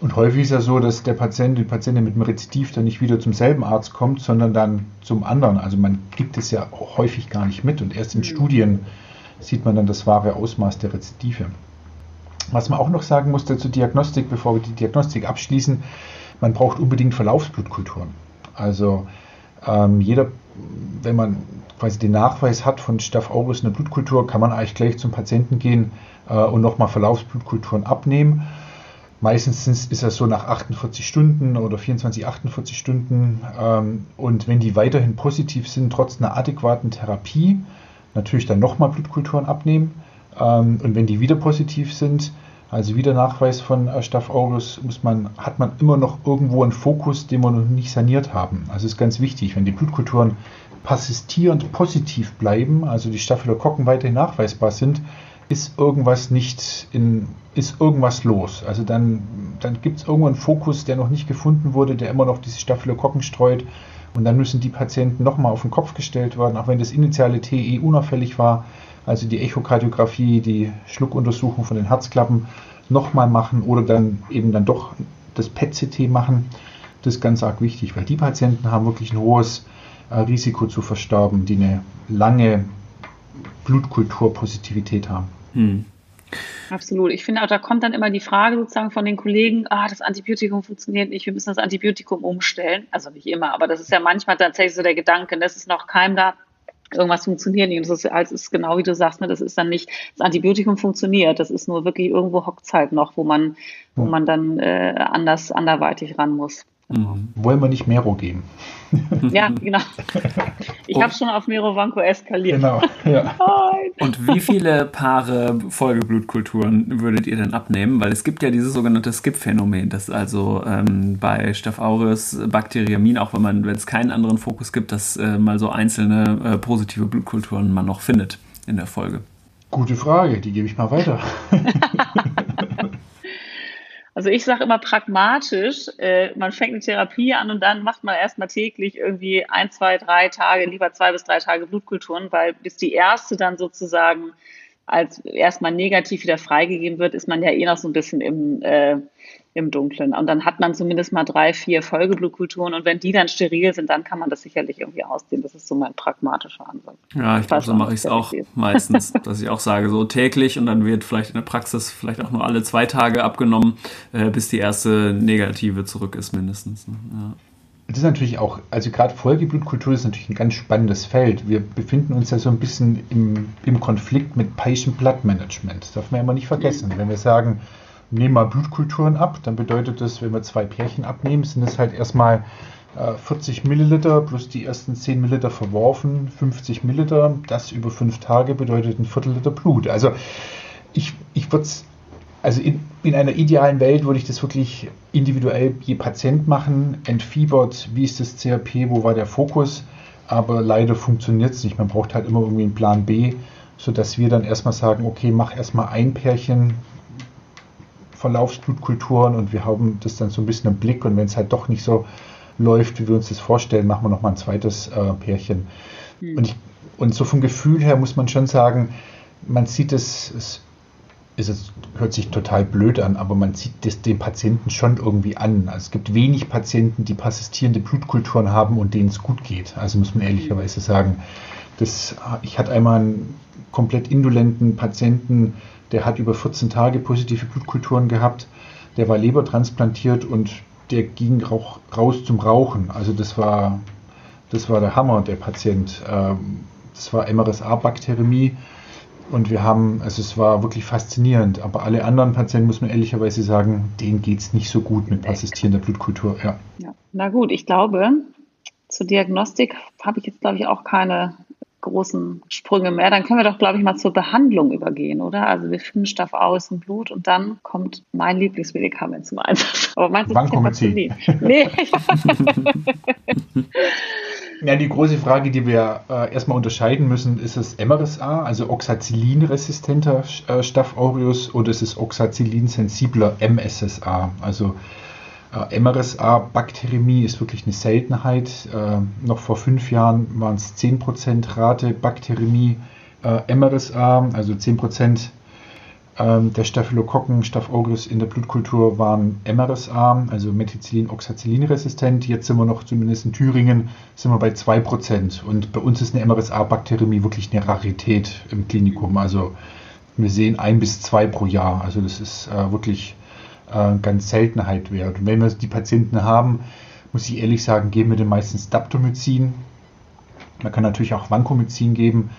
Und häufig ist ja so, dass der Patient, die Patientin mit dem Rezidiv dann nicht wieder zum selben Arzt kommt, sondern dann zum anderen. Also man gibt es ja häufig gar nicht mit und erst in mhm. Studien sieht man dann das wahre Ausmaß der Rezidive. Was man auch noch sagen muss zur Diagnostik, bevor wir die Diagnostik abschließen, man braucht unbedingt Verlaufsblutkulturen. Also ähm, jeder, wenn man quasi den Nachweis hat von Staph aureus in der Blutkultur, kann man eigentlich gleich zum Patienten gehen äh, und nochmal Verlaufsblutkulturen abnehmen. Meistens ist das so nach 48 Stunden oder 24, 48 Stunden. Ähm, und wenn die weiterhin positiv sind, trotz einer adäquaten Therapie, natürlich dann nochmal Blutkulturen abnehmen. Ähm, und wenn die wieder positiv sind, also wieder Nachweis von äh, Staph aureus, muss man, hat man immer noch irgendwo einen Fokus, den wir noch nicht saniert haben. Also ist ganz wichtig, wenn die Blutkulturen persistierend positiv bleiben, also die Staphylokokken weiterhin nachweisbar sind, ist irgendwas nicht in, ist irgendwas los. Also dann, dann gibt es irgendwo einen Fokus, der noch nicht gefunden wurde, der immer noch diese Staphylokokken streut. Und dann müssen die Patienten nochmal auf den Kopf gestellt werden, auch wenn das initiale TE unauffällig war. Also die Echokardiographie, die Schluckuntersuchung von den Herzklappen nochmal machen oder dann eben dann doch das PET-CT machen. Das ist ganz arg wichtig, weil die Patienten haben wirklich ein hohes äh, Risiko zu versterben, die eine lange Blutkulturpositivität haben. Hm. Absolut. Ich finde auch, da kommt dann immer die Frage sozusagen von den Kollegen, ah, das Antibiotikum funktioniert nicht, wir müssen das Antibiotikum umstellen. Also nicht immer, aber das ist ja manchmal tatsächlich so der Gedanke, das ist noch kein da, irgendwas funktioniert nicht. Und das ist, das ist genau wie du sagst, ne, das ist dann nicht, das Antibiotikum funktioniert, das ist nur wirklich irgendwo hockt halt noch, wo man, wo man dann äh, anders, anderweitig ran muss. Mhm. Wollen wir nicht Mero geben? (laughs) Ja, genau. Ich habe schon auf Mero Vanco eskaliert. Genau. Ja. (laughs) Und wie viele Paare Folgeblutkulturen würdet ihr denn abnehmen? Weil es gibt ja dieses sogenannte Skip-Phänomen, dass also ähm, bei Staph aureus Bakteriamin, auch wenn man, wenn es keinen anderen Fokus gibt, dass äh, mal so einzelne äh, positive Blutkulturen man noch findet in der Folge. Gute Frage, die gebe ich mal weiter. (laughs) Also ich sage immer pragmatisch, äh, man fängt eine Therapie an und dann macht man erstmal täglich irgendwie ein, zwei, drei Tage, lieber zwei bis drei Tage Blutkulturen, weil bis die erste dann sozusagen als erstmal negativ wieder freigegeben wird, ist man ja eh noch so ein bisschen im, äh, im Dunkeln. Und dann hat man zumindest mal drei, vier Folgeblutkulturen und wenn die dann steril sind, dann kann man das sicherlich irgendwie ausdehnen. Das ist so mein pragmatischer Ansatz. Ja, ich glaube, so mache ich es auch (laughs) meistens, dass ich auch sage, so täglich und dann wird vielleicht in der Praxis vielleicht auch nur alle zwei Tage abgenommen, äh, bis die erste negative zurück ist mindestens. Ne? Ja. Das ist natürlich auch, also gerade Folgeblutkultur ist natürlich ein ganz spannendes Feld. Wir befinden uns ja so ein bisschen im, im Konflikt mit Patient Blood Management. Das darf man ja immer nicht vergessen. Wenn wir sagen, nehmen mal Blutkulturen ab, dann bedeutet das, wenn wir zwei Pärchen abnehmen, sind es halt erstmal äh, 40 Milliliter plus die ersten 10 Milliliter verworfen, 50 Milliliter. Das über fünf Tage bedeutet ein Viertel Liter Blut. Also ich, ich würde es also in, in, einer idealen Welt würde ich das wirklich individuell je Patient machen, entfiebert, wie ist das CRP, wo war der Fokus, aber leider funktioniert es nicht. Man braucht halt immer irgendwie einen Plan B, sodass wir dann erstmal sagen, okay, mach erstmal ein Pärchen Verlaufsblutkulturen und wir haben das dann so ein bisschen im Blick und wenn es halt doch nicht so läuft, wie wir uns das vorstellen, machen wir nochmal ein zweites äh, Pärchen. Mhm. Und, ich, und so vom Gefühl her muss man schon sagen, man sieht es, es ist es, hört sich total blöd an, aber man sieht das dem Patienten schon irgendwie an. Also es gibt wenig Patienten, die persistierende Blutkulturen haben und denen es gut geht. Also muss man ehrlicherweise sagen, das, ich hatte einmal einen komplett indolenten Patienten, der hat über 14 Tage positive Blutkulturen gehabt, der war lebertransplantiert und der ging rauch, raus zum Rauchen. Also das war, das war der Hammer, der Patient. Ähm, das war MRSA-Bakteriämie und wir haben, also es war wirklich faszinierend, aber alle anderen Patienten, muss man ehrlicherweise sagen, denen geht es nicht so gut mit persistierender Blutkultur. Ja. ja. Na gut, ich glaube, zur Diagnostik habe ich jetzt, glaube ich, auch keine großen Sprünge mehr. Dann können wir doch, glaube ich, mal zur Behandlung übergehen, oder? Also wir finden Staph aus im Blut und dann kommt mein Lieblingsmedikament zum Einsatz. Aber meinst du, Vancomycin? (laughs) Nee. (laughs) Ja, die große Frage, die wir äh, erstmal unterscheiden müssen, ist es MRSA, also Oxacillin-resistenter äh, Staph aureus, oder ist es Oxacillin-sensibler MSSA? Also äh, MRSA-Bakteriämie ist wirklich eine Seltenheit. Äh, noch vor fünf Jahren waren es 10% Rate Bakteriämie äh, MRSA, also 10% ähm, der Staphylokokken, Staph in der Blutkultur waren MRSA, also Methicillin-Oxacillin-resistent. Jetzt sind wir noch, zumindest in Thüringen, sind wir bei 2%. Und bei uns ist eine MRSA-Bakteriämie wirklich eine Rarität im Klinikum. Also wir sehen ein bis zwei pro Jahr. Also das ist äh, wirklich äh, ganz Seltenheit wert. Und wenn wir die Patienten haben, muss ich ehrlich sagen, geben wir den meistens Daptomycin. Man kann natürlich auch Vancomycin geben.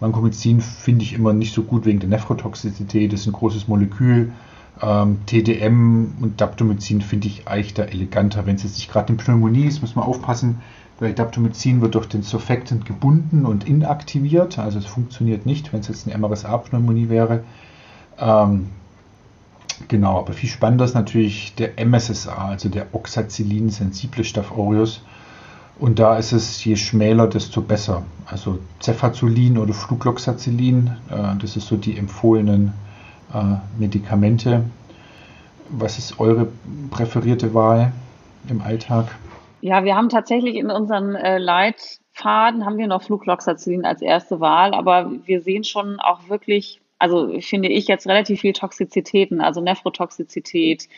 Vancomycin finde ich immer nicht so gut wegen der Nephrotoxizität. Das ist ein großes Molekül. Ähm, TDM und Daptomycin finde ich eigentlich da eleganter. Wenn es jetzt nicht gerade eine Pneumonie ist, muss man aufpassen, weil Daptomycin wird durch den Surfactant gebunden und inaktiviert. Also es funktioniert nicht, wenn es jetzt eine MRSA-Pneumonie wäre. Ähm, genau, aber viel spannender ist natürlich der MSSA, also der Oxacillin-sensible Staph aureus. Und da ist es, je schmäler, desto besser. Also Cefazolin oder Flucloxacillin, äh, das ist so die empfohlenen äh, Medikamente. Was ist eure präferierte Wahl im Alltag? Ja, wir haben tatsächlich in unseren äh, Leitfaden haben wir noch Flucloxacillin als erste Wahl, aber wir sehen schon auch wirklich also finde ich jetzt relativ viel Toxizitäten, also Nephrotoxizität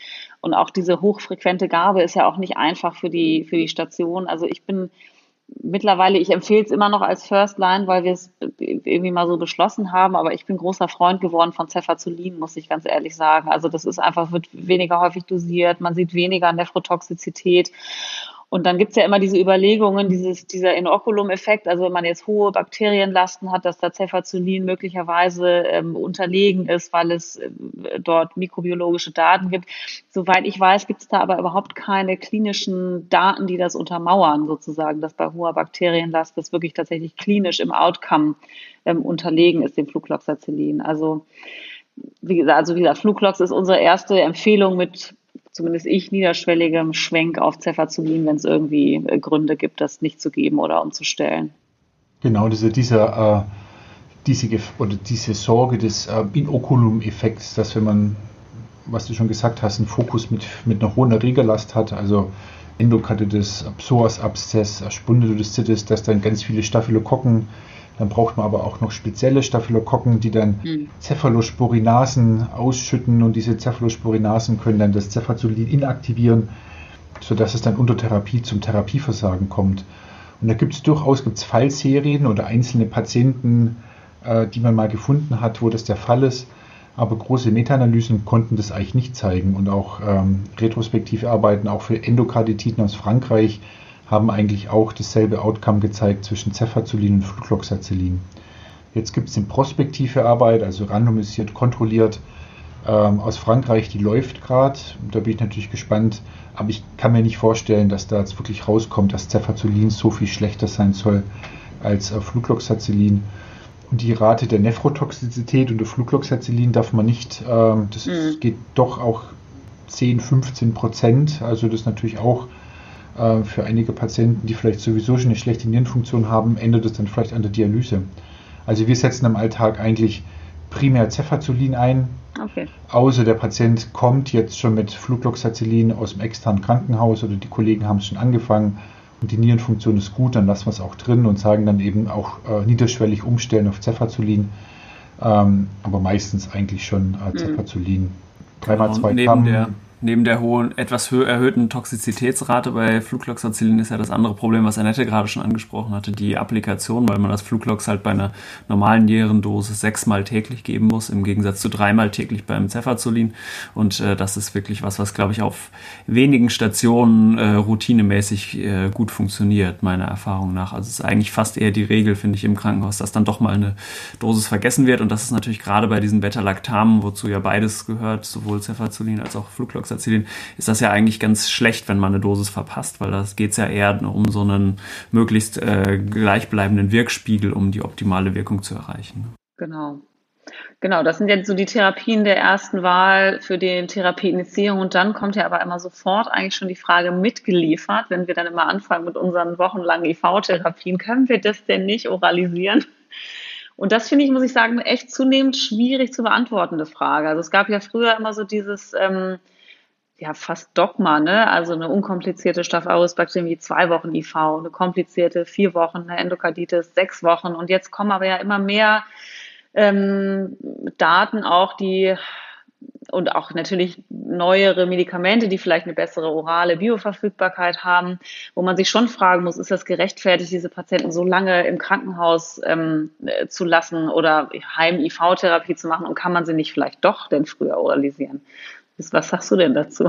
und auch diese hochfrequente Gabe ist ja auch nicht einfach für die, für die Station. Also ich bin mittlerweile, ich empfehle es immer noch als First Line, weil wir es irgendwie mal so beschlossen haben, aber ich bin großer Freund geworden von Cefazolin, muss ich ganz ehrlich sagen. Also das ist einfach, wird weniger häufig dosiert, man sieht weniger Nephrotoxizität und dann gibt's ja immer diese Überlegungen, dieses, dieser Inoculum-Effekt, also wenn man jetzt hohe Bakterienlasten hat, dass da Cefazolin möglicherweise ähm, unterlegen ist, weil es äh, dort mikrobiologische Daten gibt. Soweit ich weiß, gibt's da aber überhaupt keine klinischen Daten, die das untermauern, sozusagen, dass bei hoher Bakterienlast das wirklich tatsächlich klinisch im Outcome ähm, unterlegen ist, dem Flucloxacillin. Also wie gesagt, also wie gesagt, Fluglox ist unsere erste Empfehlung mit zumindest ich, niederschwelligem Schwenk auf Cefazolin, wenn es irgendwie äh, Gründe gibt, das nicht zu geben oder umzustellen. Genau, diese, dieser, äh, diese, oder diese Sorge des äh, Inoculum-Effekts, dass wenn man, was du schon gesagt hast, einen Fokus mit, mit einer hohen Erregerlast hat, also Endokarditis, Psoas-Abszess, Spondylolisthetis, dass dann ganz viele Staphylokokken dann braucht man aber auch noch spezielle Staphylokokken, die dann mhm. Cephalosporinasen ausschütten und diese Cephalosporinasen können dann das Cefazolin inaktivieren, sodass es dann unter Therapie zum Therapieversagen kommt. Und da gibt es durchaus gibt's Fallserien oder einzelne Patienten, äh, die man mal gefunden hat, wo das der Fall ist. Aber große Meta-Analysen konnten das eigentlich nicht zeigen. Und auch ähm, retrospektive Arbeiten, auch für Endokarditiden aus Frankreich, haben eigentlich auch dasselbe Outcome gezeigt zwischen Cefazolin und Flucloxacillin. Jetzt gibt es eine prospektive Arbeit, also randomisiert, kontrolliert ähm, aus Frankreich, die läuft gerade. Da bin ich natürlich gespannt, aber ich kann mir nicht vorstellen, dass da jetzt wirklich rauskommt, dass Cefazolin so viel schlechter sein soll als äh, Flucloxacillin. Und die Rate der Nephrotoxizität unter Flucloxacillin darf man nicht, ähm, das mhm. geht doch auch 10, 15 Prozent, also das ist natürlich auch äh, für einige Patienten, die vielleicht sowieso schon eine schlechte Nierenfunktion haben, endet es dann vielleicht an der Dialyse. Also wir setzen im Alltag eigentlich primär Cefazolin ein, okay. außer der Patient kommt jetzt schon mit Flucloxacillin aus dem externen Krankenhaus oder die Kollegen haben es schon angefangen und die Nierenfunktion ist gut, dann lassen wir es auch drin und sagen dann eben auch äh, niederschwellig umstellen auf Cefazolin, ähm, aber meistens eigentlich schon äh, Cefazolin. Mhm. Dreimal zwei Gramm neben der hohen, etwas erhöhten Toxizitätsrate bei Flucloxacillin ist ja das andere Problem, was Annette gerade schon angesprochen hatte, die Applikation, weil man das Fluclox halt bei einer normalen Nierendosis sechsmal täglich geben muss, im Gegensatz zu dreimal täglich beim Cefazolin. Und äh, das ist wirklich was, was, glaube ich, auf wenigen Stationen äh, routinemäßig äh, gut funktioniert, meiner Erfahrung nach. Also es ist eigentlich fast eher die Regel, finde ich, im Krankenhaus, dass dann doch mal eine Dosis vergessen wird. Und das ist natürlich gerade bei diesen Beta-Lactamen, wozu ja beides gehört, sowohl Cefazolin als auch Fluclox erzählen, ist das ja eigentlich ganz schlecht, wenn man eine Dosis verpasst, weil das geht ja eher um so einen möglichst äh, gleichbleibenden Wirkspiegel, um die optimale Wirkung zu erreichen. Genau. Genau, das sind jetzt so die Therapien der ersten Wahl für die Therapieinitiierung. Und dann kommt ja aber immer sofort eigentlich schon die Frage mitgeliefert, wenn wir dann immer anfangen mit unseren wochenlangen IV-Therapien, können wir das denn nicht oralisieren? Und das finde ich, muss ich sagen, echt zunehmend schwierig zu beantwortende Frage. Also es gab ja früher immer so dieses, ähm, ja fast Dogma, ne? Also eine unkomplizierte Staph aureus Bakterie zwei Wochen IV, eine komplizierte vier Wochen, eine Endokarditis sechs Wochen. Und jetzt kommen aber ja immer mehr ähm, Daten auch, die und auch natürlich neuere Medikamente, die vielleicht eine bessere orale Bioverfügbarkeit haben, wo man sich schon fragen muss, ist das gerechtfertigt, diese Patienten so lange im Krankenhaus ähm, äh, zu lassen oder Heim-IV-Therapie zu machen und kann man sie nicht vielleicht doch denn früher oralisieren? Was sagst du denn dazu?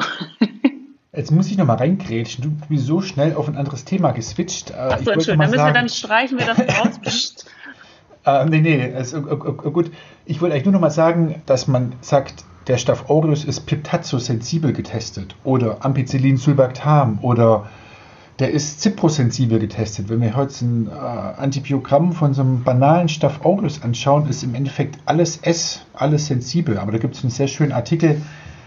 (laughs) Jetzt muss ich nochmal reingrätschen. Du bist so schnell auf ein anderes Thema geswitcht. Achso, Entschuldigung, dann müssen wir dann streichen wir das (laughs) raus. äh, nee, nee, also, gut. Ich wollte eigentlich nur nochmal sagen, dass man sagt, der Staph aureus ist Piptazzo-sensibel getestet oder Ampicillin-Sulbactam oder der ist Ciprosensibel getestet. Wenn wir heute ein äh, Antibiogramm von so einem banalen Staph aureus anschauen, ist im Endeffekt alles S, alles sensibel. Aber da gibt es einen sehr schönen Artikel,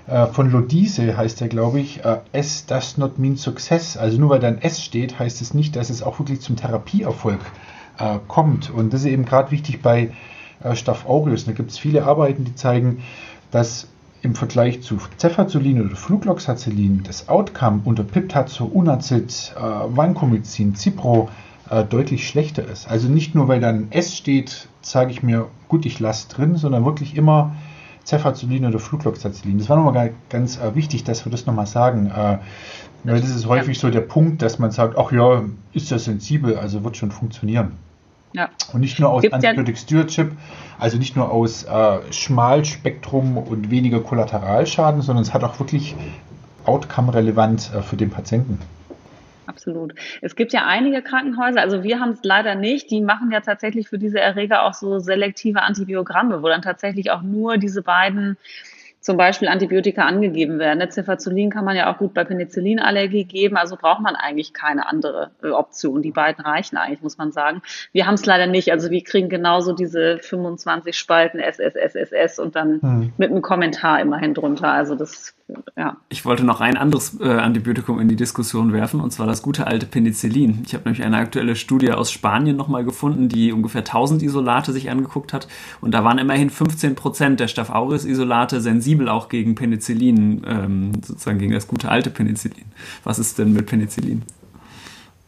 äh, von Lodise heißt er, glaube ich, äh, S does not mean success. Also nur weil da ein S steht, heißt es nicht, dass es auch wirklich zum Therapieerfolg äh, kommt. Und das ist eben gerade wichtig bei äh, Staph aureus. Da gibt es viele Arbeiten, die zeigen, dass im Vergleich zu Cefazolin oder Flugloxacillin das Outcome unter Piptazo, Unacid, äh, Vancomycin, Cipro deutlich schlechter ist. Also nicht nur, weil da ein S steht, sage ich mir, gut, ich lasse drin, sondern wirklich immer Cefazolin oder Flugloxacillin. Das war nochmal ganz äh, wichtig, dass wir das nochmal sagen. Äh, weil das ist häufig so der Punkt, dass man sagt, ach ja, ist ja sensibel, also wird schon funktionieren. Ja. Und nicht nur aus Gibt's Antibiotic Stewardship, also nicht nur aus äh, Schmalspektrum und weniger Kollateralschaden, sondern es hat auch wirklich Outcome-relevant äh, für den Patienten absolut. Es gibt ja einige Krankenhäuser, also wir haben es leider nicht, die machen ja tatsächlich für diese Erreger auch so selektive Antibiogramme, wo dann tatsächlich auch nur diese beiden zum Beispiel Antibiotika angegeben werden. Cefazolin kann man ja auch gut bei Penicillinallergie geben, also braucht man eigentlich keine andere äh, Option. Die beiden reichen eigentlich, muss man sagen. Wir haben es leider nicht, also wir kriegen genauso diese 25 Spalten SSSSS und dann hm. mit einem Kommentar immerhin drunter. Also das ja. Ich wollte noch ein anderes äh, Antibiotikum in die Diskussion werfen, und zwar das gute alte Penicillin. Ich habe nämlich eine aktuelle Studie aus Spanien nochmal gefunden, die ungefähr 1000 Isolate sich angeguckt hat. Und da waren immerhin 15 Prozent der Staph aureus-Isolate sensibel auch gegen Penicillin, ähm, sozusagen gegen das gute alte Penicillin. Was ist denn mit Penicillin?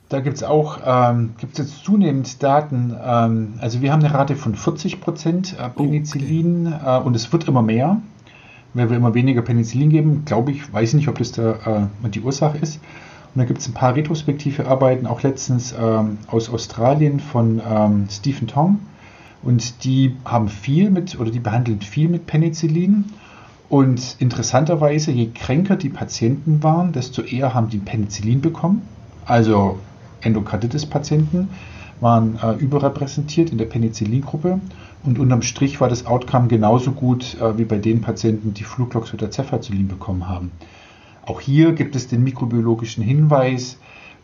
Da gibt es auch ähm, gibt's jetzt zunehmend Daten. Ähm, also wir haben eine Rate von 40 Prozent äh, Penicillin oh, okay. äh, und es wird immer mehr weil wir immer weniger Penicillin geben, glaube ich, weiß nicht, ob das da, äh, die Ursache ist. Und da gibt es ein paar retrospektive Arbeiten, auch letztens ähm, aus Australien von ähm, Stephen Tong. Und die haben viel mit, oder die behandeln viel mit Penicillin. Und interessanterweise, je kränker die Patienten waren, desto eher haben die Penicillin bekommen. Also Endokarditis-Patienten waren äh, überrepräsentiert in der Penicillin-Gruppe. Und unterm Strich war das Outcome genauso gut äh, wie bei den Patienten, die Fluglox oder Cefazolin bekommen haben. Auch hier gibt es den mikrobiologischen Hinweis,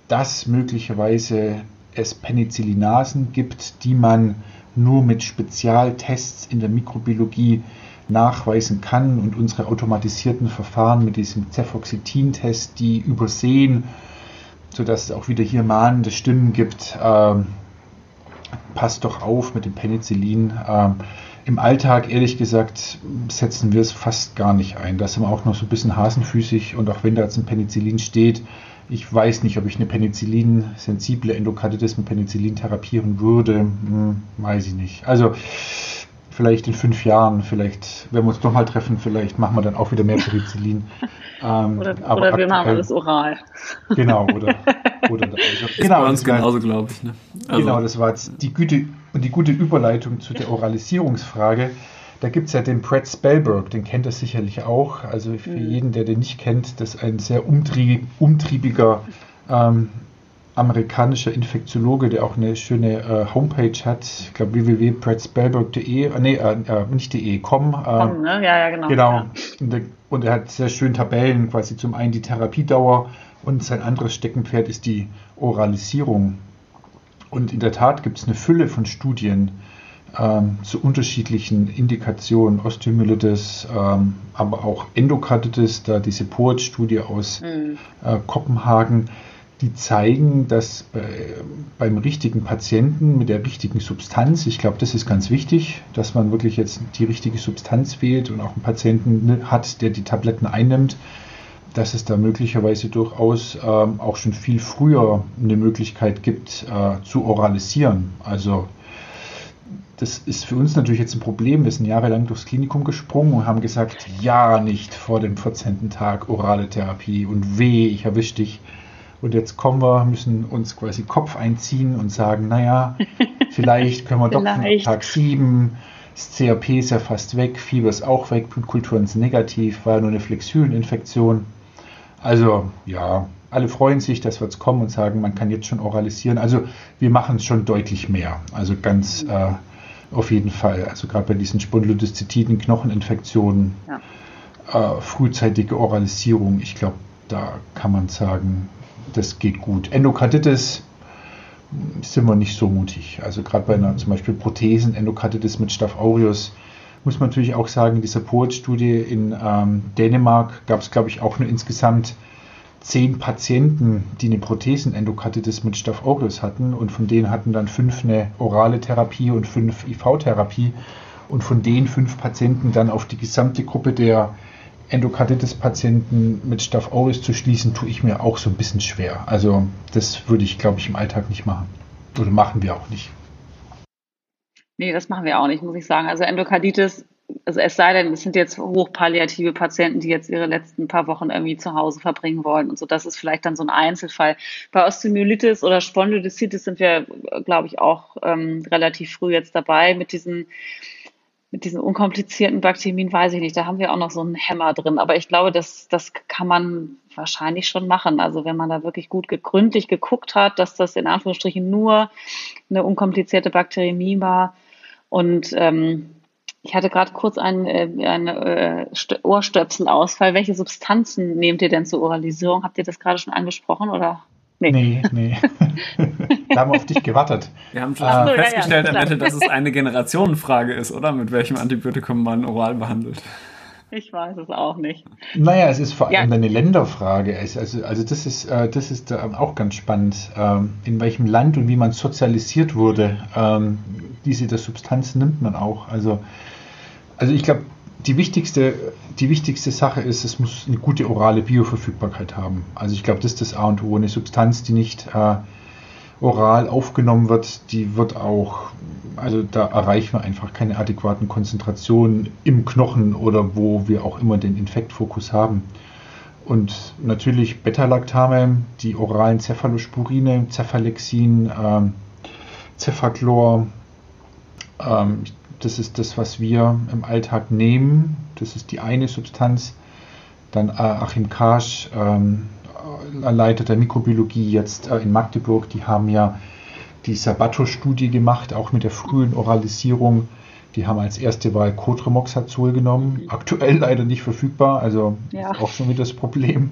dass möglicherweise es Penicillinasen gibt, die man nur mit Spezialtests in der Mikrobiologie nachweisen kann und unsere automatisierten Verfahren mit diesem Cefoxitin-Test, die übersehen, sodass es auch wieder hier mahnende Stimmen gibt, äh, passt doch auf mit dem Penicillin. Ähm, Im Alltag, ehrlich gesagt, setzen wir es fast gar nicht ein. Da sind wir auch noch so ein bisschen hasenfüßig und auch wenn da jetzt ein Penicillin steht, ich weiß nicht, ob ich eine Penicillin-sensible Endokarditis mit Penicillin therapieren würde. Hm, weiß ich nicht. Also vielleicht in fünf Jahren, vielleicht, wenn wir uns nochmal treffen, vielleicht machen wir dann auch wieder mehr Penicillin. (laughs) Ähm, oder, oder wir machen alles oral. (laughs) Genau, oder, oder also, genau, bei uns genauso, glaube ich. Ne? Also, genau, das war jetzt die gute, die gute Überleitung zu der Oralisierungsfrage. Da gibt es ja den Brad Spellberg, den kennt er sicherlich auch. Also für mhm. jeden, der den nicht kennt, das ist ein sehr umtrieb, umtriebiger ähm, amerikanischer Infektiologe, der auch eine schöne äh, Homepage hat, ich glaube www.bradspellberg.de, äh, nee, äh, äh, nicht de, com. Äh, com ne? Ja, ja, genau. Genau. Ja. Und, und, er hat sehr schön Tabellen, quasi zum einen die Therapiedauer und sein anderes Steckenpferd ist die Oralisierung. Und in der Tat gibt es eine Fülle von Studien ähm, zu unterschiedlichen Indikationen, Osteomyelitis, ähm, aber auch Endokarditis, da diese POET-Studie aus mhm. äh, Kopenhagen die zeigen, dass bei, beim richtigen Patienten mit der richtigen Substanz, ich glaube, das ist ganz wichtig, dass man wirklich jetzt die richtige Substanz wählt und auch einen Patienten hat, der die Tabletten einnimmt, dass es da möglicherweise durchaus ähm, auch schon viel früher eine Möglichkeit gibt, äh, zu oralisieren. Also das ist für uns natürlich jetzt ein Problem. Wir sind jahrelang durchs Klinikum gesprungen und haben gesagt, ja, nicht vor dem 14. Tag orale Therapie und weh, ich erwische dich. Und jetzt kommen wir, müssen uns quasi Kopf einziehen und sagen, naja, (laughs) vielleicht können wir doch Tag 7, das CRP ist ja fast weg, Fieber ist auch weg, Blutkulturen sind negativ, war nur eine Flexüleninfektion. Also ja, alle freuen sich, dass wir jetzt kommen und sagen, man kann jetzt schon oralisieren. Also wir machen es schon deutlich mehr. Also ganz äh, auf jeden Fall. Also gerade bei diesen Spondylodiszetiden, Knocheninfektionen, ja. äh, frühzeitige Oralisierung, ich glaube, da kann man sagen, das geht gut. Endokarditis sind wir nicht so mutig. Also gerade bei einer zum Beispiel Prothesen, Endokarditis mit Staph aureus, muss man natürlich auch sagen, in dieser POET-Studie in ähm, Dänemark gab es, glaube ich, auch nur insgesamt zehn Patienten, die eine Prothesenendokarditis mit Staph aureus hatten und von denen hatten dann fünf eine orale Therapie und fünf IV-Therapie und von den fünf Patienten dann auf die gesamte Gruppe der Endokarditis-Patienten mit Staph aureus zu schließen, tue ich mir auch so ein bisschen schwer. Also das würde ich, glaube ich, im Alltag nicht machen. Oder machen wir auch nicht. Nee, das machen wir auch nicht, muss ich sagen. Also Endokarditis, also es sei denn, es sind jetzt hochpalliative Patienten, die jetzt ihre letzten paar Wochen irgendwie zu Hause verbringen wollen und so. Das ist vielleicht dann so ein Einzelfall. Bei Osteomyelitis oder Spondylolisthesis sind wir, glaube ich, auch ähm, relativ früh jetzt dabei mit diesen mit diesen unkomplizierten Bakterien weiß ich nicht, da haben wir auch noch so einen Hämmer drin. Aber ich glaube, das, das kann man wahrscheinlich schon machen. Also wenn man da wirklich gut gründlich geguckt hat, dass das in Anführungsstrichen nur eine unkomplizierte Bakteriämie war. Und ähm, ich hatte gerade kurz einen, äh, einen äh, Ohrstöpselausfall. Welche Substanzen nehmt ihr denn zur Oralisierung? Habt ihr das gerade schon angesprochen oder? Nee, nee. nee. (laughs) da haben wir auf dich gewartet. Wir haben schon äh, festgestellt, ja, ja, dass es eine Generationenfrage ist, oder? Mit welchem Antibiotikum man oral behandelt. Ich weiß es auch nicht. Naja, es ist vor allem ja. eine Länderfrage. Also, also das ist, äh, das ist auch ganz spannend, ähm, in welchem Land und wie man sozialisiert wurde. Ähm, diese der Substanz nimmt man auch. Also, also ich glaube, die wichtigste, die wichtigste Sache ist, es muss eine gute orale Bioverfügbarkeit haben. Also ich glaube, das ist das A und O. Eine Substanz, die nicht äh, oral aufgenommen wird, die wird auch, also da erreichen wir einfach keine adäquaten Konzentrationen im Knochen oder wo wir auch immer den Infektfokus haben. Und natürlich Beta-Lactame, die oralen Cephalosporine, Cephalexin, ähm, Cefaclor, ähm, das ist das, was wir im Alltag nehmen. Das ist die eine Substanz. Dann äh, Achim Kasch, ähm, Leiter der Mikrobiologie jetzt äh, in Magdeburg, die haben ja die Sabato-Studie gemacht, auch mit der frühen Oralisierung. Die haben als erste Wahl Cotrimoxazol genommen. Aktuell leider nicht verfügbar, also ja. ist auch schon wieder das Problem.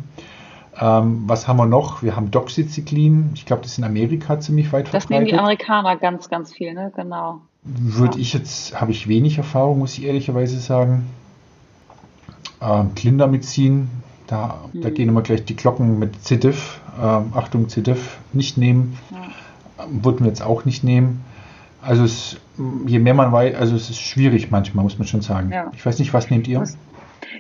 Ähm, was haben wir noch? Wir haben Doxycyclin. Ich glaube, das ist in Amerika ziemlich weit verbreitet. Das nehmen die Amerikaner ganz, ganz viel, ne? Genau. Würde ich jetzt, habe ich wenig Erfahrung, muss ich ehrlicherweise sagen. Ähm, Clindamycin, da, mhm. da gehen immer gleich die Glocken mit CDIF. Ähm, Achtung, CDIF nicht nehmen. Ja. Ähm, würden wir jetzt auch nicht nehmen. Also es, je mehr man weiß, also es ist schwierig manchmal, muss man schon sagen. Ja. Ich weiß nicht, was nehmt ihr?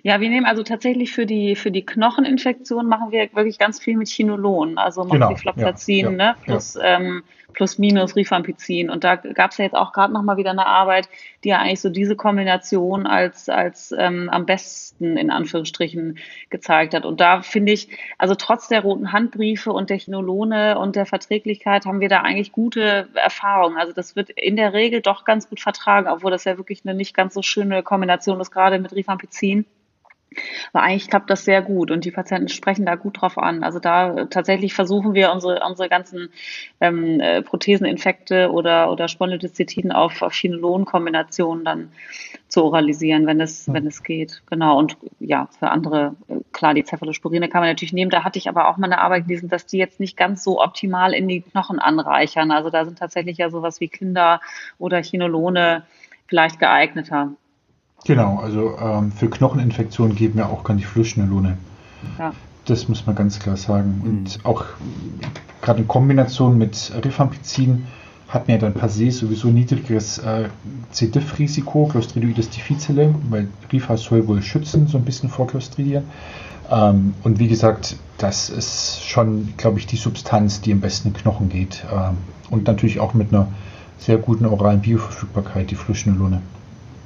Ja, wir nehmen also tatsächlich für die, für die Knocheninfektion machen wir wirklich ganz viel mit Chinolon, also Moxifloxacin, genau, ja, ne, plus, ähm, plus minus Rifampicin. Und da gab es ja jetzt auch gerade nochmal wieder eine Arbeit, die ja eigentlich so diese Kombination als, als ähm, am besten in Anführungsstrichen gezeigt hat. Und da finde ich, also trotz der roten Handbriefe und der Chinolone und der Verträglichkeit haben wir da eigentlich gute Erfahrungen. Also das wird in der Regel doch ganz gut vertragen, obwohl das ja wirklich eine nicht ganz so schöne Kombination ist, gerade mit Rifampicin. Aber eigentlich klappt das sehr gut und die Patienten sprechen da gut drauf an. Also da tatsächlich versuchen wir unsere, unsere ganzen ähm, äh, Protheseninfekte oder, oder Spondylodiszetiden auf, auf Chinolon-Kombinationen dann zu oralisieren, wenn es, wenn es geht. Genau. Und ja, für andere, äh, klar, die Cephalosporine kann man natürlich nehmen. Da hatte ich aber auch mal eine Arbeit gelesen, dass die jetzt nicht ganz so optimal in die Knochen anreichern. Also da sind tatsächlich ja sowas wie Kinder oder Chinolone vielleicht geeigneter. Genau, also ähm, für Knocheninfektionen geben wir auch gar nicht Flussschnellone. Ja. Das muss man ganz klar sagen. Und mhm. auch gerade in Kombination mit Rifampicin hat man ja dann per se sowieso niedrigeres äh, C. diff-Risiko, Clostridioides difficile, weil Rifa soll wohl schützen, so ein bisschen vor Clostridien. Ähm, und wie gesagt, das ist schon, glaube ich, die Substanz, die am besten in Knochen geht. Ähm, und natürlich auch mit einer sehr guten oralen Bioverfügbarkeit, die Fluschnelone.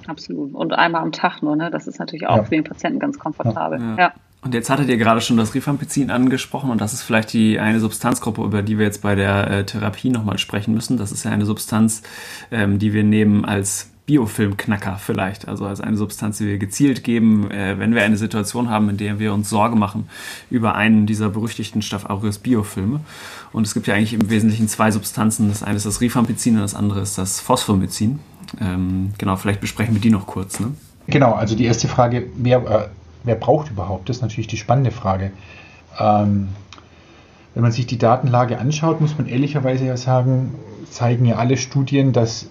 Absolut. Und einmal am Tag nur, ne? Das ist natürlich auch ja. für den Patienten ganz komfortabel. Ja. ja. Und jetzt hattet ihr gerade schon das Rifampicin angesprochen und das ist vielleicht die eine Substanzgruppe, über die wir jetzt bei der äh, Therapie nochmal sprechen müssen. Das ist ja eine Substanz, ähm, die wir nehmen als Biofilmknacker vielleicht, also als eine Substanz, die wir gezielt geben, äh, wenn wir eine Situation haben, in der wir uns Sorge machen über einen dieser berüchtigten Staph aureus Biofilme. Und es gibt ja eigentlich im Wesentlichen zwei Substanzen. Das eine ist das Rifampicin und das andere ist das Phosphomycin. Ähm, genau, vielleicht besprechen wir die noch kurz. Ne? Genau, also die erste Frage, wer, äh, wer braucht überhaupt? Das ist natürlich die spannende Frage. Ähm, wenn man sich die Datenlage anschaut, muss man ehrlicherweise ja sagen, zeigen ja alle Studien, dass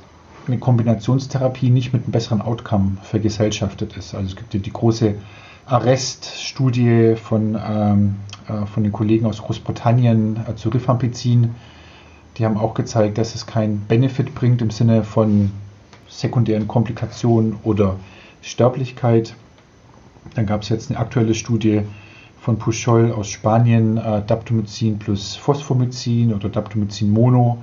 eine Kombinationstherapie nicht mit einem besseren Outcome vergesellschaftet ist. Also es gibt ja die große Arrest-Studie von, ähm, äh, von den Kollegen aus Großbritannien äh, zu Rifampicin. Die haben auch gezeigt, dass es keinen Benefit bringt im Sinne von sekundären Komplikationen oder Sterblichkeit. Dann gab es jetzt eine aktuelle Studie von Puchol aus Spanien, äh, Daptomycin plus Phosphomycin oder Daptomycin Mono.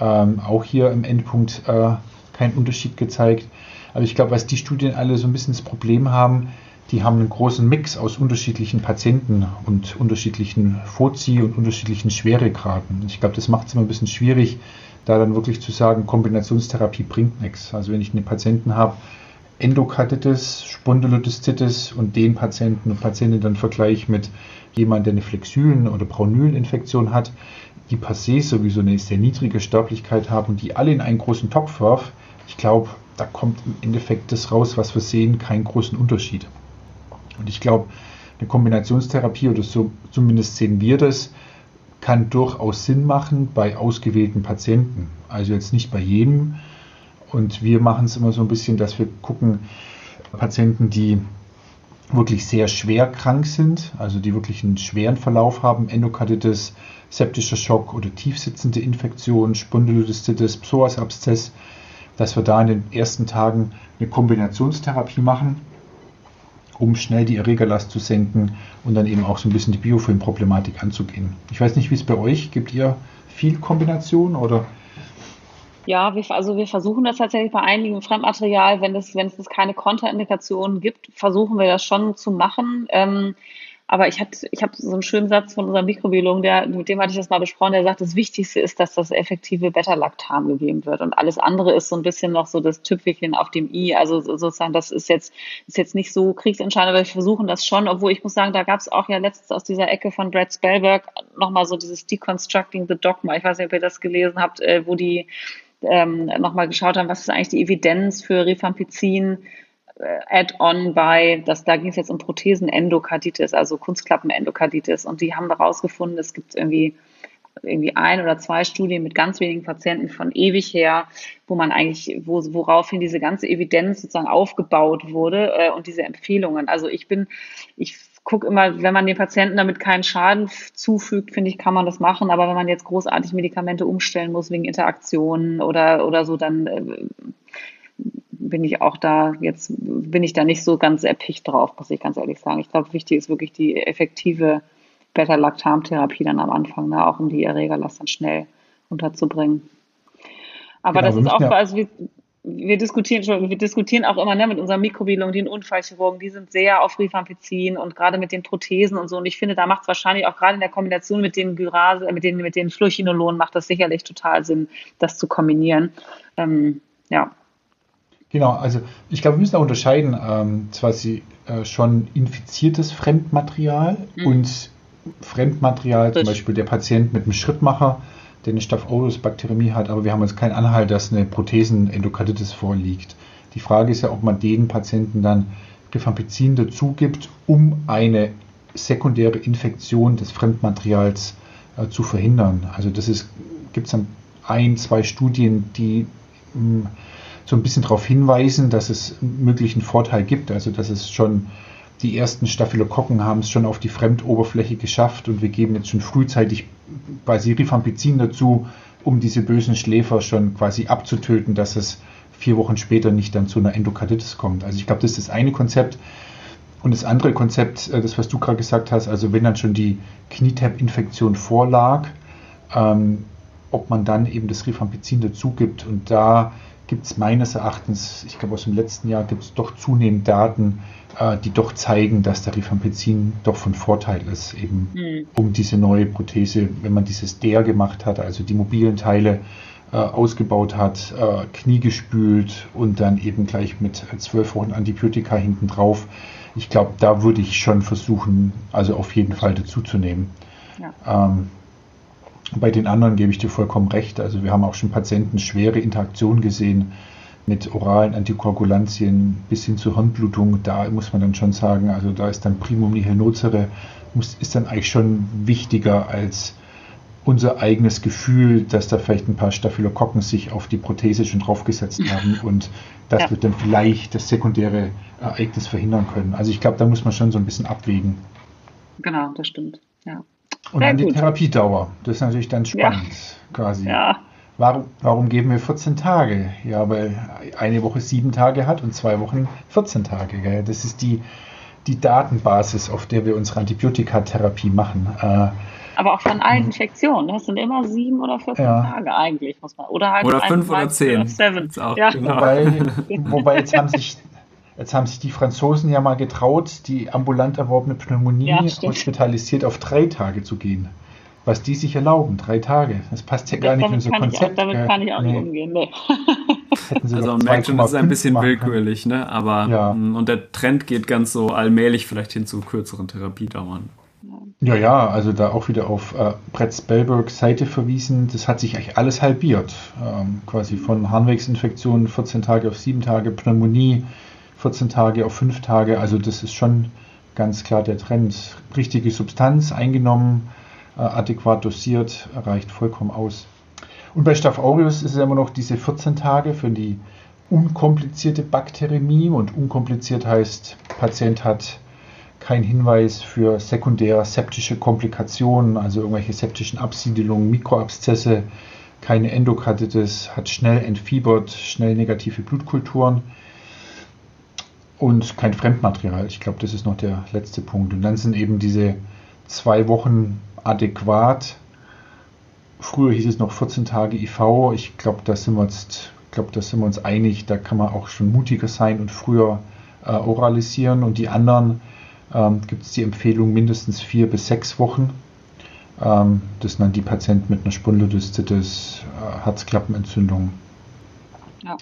Ähm, auch hier im Endpunkt äh, keinen Unterschied gezeigt. Aber ich glaube, was die Studien alle so ein bisschen das Problem haben, die haben einen großen Mix aus unterschiedlichen Patienten und unterschiedlichen Vorzieh- und unterschiedlichen Schweregraden. Ich glaube, das macht es immer ein bisschen schwierig, da dann wirklich zu sagen, Kombinationstherapie bringt nichts. Also wenn ich einen Patienten habe, Endokarditis, Spondylolisthesis und den Patienten und Patientin dann vergleiche mit jemandem, der eine Flexülen- oder Braunüleninfektion hat, die per se sowieso eine sehr niedrige Sterblichkeit haben und die alle in einen großen Topf werfe, ich glaube, da kommt im Endeffekt das raus, was wir sehen, keinen großen Unterschied. Und ich glaube, eine Kombinationstherapie, oder so zumindest sehen wir das, kann durchaus Sinn machen bei ausgewählten Patienten. Also jetzt nicht bei jedem. Und wir machen es immer so ein bisschen, dass wir gucken, Patienten, die wirklich sehr schwer krank sind, also die wirklich einen schweren Verlauf haben, Endokarditis, septischer Schock oder tiefsitzende Infektion, Spondylolisthesis, Psoasabszess, dass wir da in den ersten Tagen eine Kombinationstherapie machen, um schnell die Erregerlast zu senken und dann eben auch so ein bisschen die Biofilmproblematik anzugehen. Ich weiß nicht, wie es bei euch, gibt ihr viel Kombination oder ja, wir, also wir versuchen das tatsächlich bei einigen Fremdmaterial, wenn es, wenn es keine Kontraindikationen gibt, versuchen wir das schon zu machen. Ähm, aber ich hatte, ich habe so einen schönen Satz von unserem Mikrobiologen, der, mit dem hatte ich das mal besprochen, der sagt, das Wichtigste ist, dass das effektive Beta-Lactam gegeben wird. Und alles andere ist so ein bisschen noch so das Tüpfelchen auf dem I. Also sozusagen, das ist jetzt, ist jetzt nicht so kriegsentscheidend, aber wir versuchen das schon, obwohl ich muss sagen, da gab es auch ja letztens aus dieser Ecke von Brad Spellberg nochmal so dieses Deconstructing the Dogma. Ich weiß nicht, ob ihr das gelesen habt, äh, wo die ähm, nochmal geschaut haben, was ist eigentlich die Evidenz für Rifampicin Add-on bei, das, da ging es jetzt um Prothesen-Endokarditis, also Kunstklappen-Endokarditis. Und die haben herausgefunden, es gibt irgendwie irgendwie ein oder zwei Studien mit ganz wenigen Patienten von ewig her, wo man eigentlich, wo, woraufhin diese ganze Evidenz sozusagen aufgebaut wurde äh, und diese Empfehlungen. Also ich bin, ich gucke immer, wenn man den Patienten damit keinen Schaden zufügt, finde ich, kann man das machen. Aber wenn man jetzt großartig Medikamente umstellen muss wegen Interaktionen oder, oder so, dann äh, bin ich auch da, jetzt bin ich da nicht so ganz erpicht drauf, muss ich ganz ehrlich sagen. Ich glaube, wichtig ist wirklich die effektive Beta-Lactam-Therapie dann am Anfang, ne, auch um die Erregerlast dann schnell unterzubringen. Aber genau, das ist auch, also wir, wir diskutieren schon, wir diskutieren auch immer ne, mit unserem Mikrobiologen, den Unfallchirurgen, die sind sehr auf Rifampicin und gerade mit den Prothesen und so. Und ich finde, da macht es wahrscheinlich auch gerade in der Kombination mit den Gyrase, mit den, mit den Fluorchinolonen macht das sicherlich total Sinn, das zu kombinieren. Ähm, ja. Genau, also ich glaube, wir müssen da unterscheiden, ähm, zwar sie äh, schon infiziertes Fremdmaterial mhm. und Fremdmaterial, Richtig. zum Beispiel der Patient mit einem Schrittmacher, der eine Staph aureus Bakteriämie hat, aber wir haben jetzt keinen Anhalt, dass eine Prothesen-Endokarditis vorliegt. Die Frage ist ja, ob man den Patienten dann Rifampicin dazu gibt, um eine sekundäre Infektion des Fremdmaterials äh, zu verhindern. Also das ist, gibt es dann ein, zwei Studien, die mh, hm, so ein bisschen darauf hinweisen, dass es möglichen Vorteil gibt, also dass es schon die ersten Staphylokokken haben es schon auf die Fremdoberfläche geschafft und wir geben jetzt schon frühzeitig quasi Rifampicin dazu, um diese bösen Schläfer schon quasi abzutöten, dass es vier Wochen später nicht dann zu einer Endokarditis kommt. Also ich glaube, das ist das eine Konzept. Und das andere Konzept, äh, das was du gerade gesagt hast, also wenn dann schon die Knietap-Infektion vorlag, ähm, ob man dann eben das Rifampicin dazu gibt. Und da gibt es meines Erachtens, ich glaube aus dem letzten Jahr gibt es doch zunehmend Daten, äh, die doch zeigen, dass der Rifampicin doch von Vorteil ist, eben mhm. um diese neue Prothese, wenn man dieses DER gemacht hat, also die mobilen Teile äh, ausgebaut hat, äh, Knie gespült und dann eben gleich mit zwölf Wochen Antibiotika hinten drauf. Ich glaube, da würde ich schon versuchen, also auf jeden Fall dazuzunehmen. Ja. Ähm, bei den anderen gebe ich dir vollkommen recht. Also wir haben auch schon Patienten schwere Interaktionen gesehen mit oralen Antikoagulantien bis hin zur Hirnblutung. Da muss man dann schon sagen, also da ist dann Primum nihil nocere, muss, ist dann eigentlich schon wichtiger als unser eigenes Gefühl, dass da vielleicht ein paar Staphylokokken sich auf die Prothese schon draufgesetzt (laughs) haben und das ja. wird dann vielleicht das sekundäre Ereignis verhindern können. Also ich glaube, da muss man schon so ein bisschen abwägen. Genau, das stimmt. Ja. Und Sehr dann gut. die Therapiedauer. Das ist natürlich dann spannend, ja. quasi. Ja. Warum, warum geben wir 14 Tage? Ja, weil eine Woche sieben Tage hat und zwei Wochen 14 Tage. Gell? Das ist die, die Datenbasis, auf der wir unsere Antibiotikatherapie machen. Äh, aber auch von allen mhm. Infektionen. Das sind immer sieben oder 14 ja. Tage eigentlich, muss man. Oder halt oder fünf oder zehn. Ja. Genau. Wobei, (laughs) wobei jetzt haben sich Jetzt haben sich die Franzosen ja mal getraut, die ambulant erworbene Pneumonie ja, hospitalisiert auf drei Tage zu gehen. Was die sich erlauben, drei Tage. Das passt ja gar nicht in unser Konzept. Auch, damit kann ich auch nee. nicht umgehen. Nee. also man merkt schon, das ist ein bisschen willkürlich, ne? Aber ja. Mm, und der Trend geht ganz so allmählich vielleicht hin zu kürzeren Therapiedauern. Ja, ja, also da auch wieder auf äh, Brett Spellbergs Seite verwiesen, das hat sich eigentlich alles halbiert. Ähm, quasi von Harnwegsinfektionen 14 Tage auf 7 Tage, Pneumonie 14 Tage auf 5 Tage. Also das ist schon ganz klar der Trend. Richtige Substanz eingenommen, äh, adäquat dosiert, reicht vollkommen aus. Und bei Staph aureus ist es immer noch diese 14 Tage für die unkomplizierte Bakteriämie. Und unkompliziert heißt, Patient hat kein Hinweis für sekundäre septische Komplikationen, also irgendwelche septischen Absiedelungen, Mikroabszesse, keine Endokarditis, hat schnell entfiebert, schnell negative Blutkulturen und kein Fremdmaterial. Ich glaube, das ist noch der letzte Punkt. Und dann sind eben diese zwei Wochen adäquat. Früher hieß es noch 14 Tage IV. Ich glaube, da sind wir jetzt, glaube, da sind wir uns einig. Da kann man auch schon mutiger sein und früher äh, oralisieren. Und die anderen ähm, gibt es die Empfehlung mindestens vier bis sechs Wochen. Ähm, das sind dann die Patienten mit einer Spondylolisthesis, äh, Herzklappenentzündung. Ja.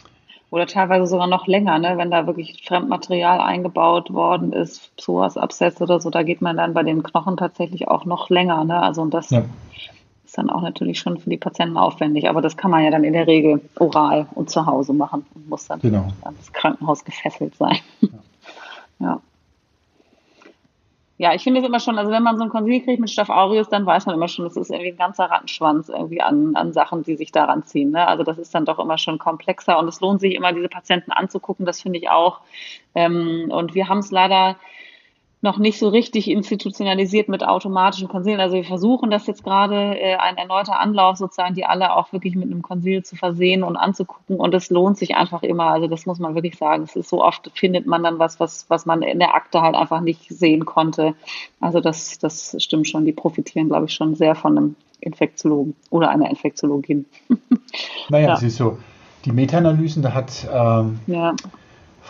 Oder teilweise sogar noch länger, ne? wenn da wirklich Fremdmaterial eingebaut worden ist, Psoas-Abszess oder so, da geht man dann bei den Knochen tatsächlich auch noch länger. Ne? Also und das ja. ist dann auch natürlich schon für die Patienten aufwendig. Aber das kann man ja dann in der Regel oral und zu Hause machen und muss dann genau. an das Krankenhaus gefesselt sein. ja. (laughs) ja ja, ich finde es immer schon, also wenn man so ein Konsil kriegt mit Staph aureus, dann weiß man immer schon, das ist irgendwie ein ganzer Rattenschwanz irgendwie an, an Sachen, die sich daran ziehen. Ne? Also das ist dann doch immer schon komplexer und es lohnt sich immer, diese Patienten anzugucken, das finde ich auch. Ähm, und wir haben es leider noch nicht so richtig institutionalisiert mit automatischen Konsilien. Also wir versuchen das jetzt gerade äh, ein erneuter Anlauf sozusagen, die alle auch wirklich mit einem Konsil zu versehen und anzugucken. Und es lohnt sich einfach immer. Also das muss man wirklich sagen. Es ist so oft findet man dann was, was, was man in der Akte halt einfach nicht sehen konnte. Also das, das stimmt schon. Die profitieren, glaube ich, schon sehr von einem Infektiologen oder einer Infektiologin. (laughs) Naja, ja. es ist so. Die Meta-Analysen, da hat ähm, ja.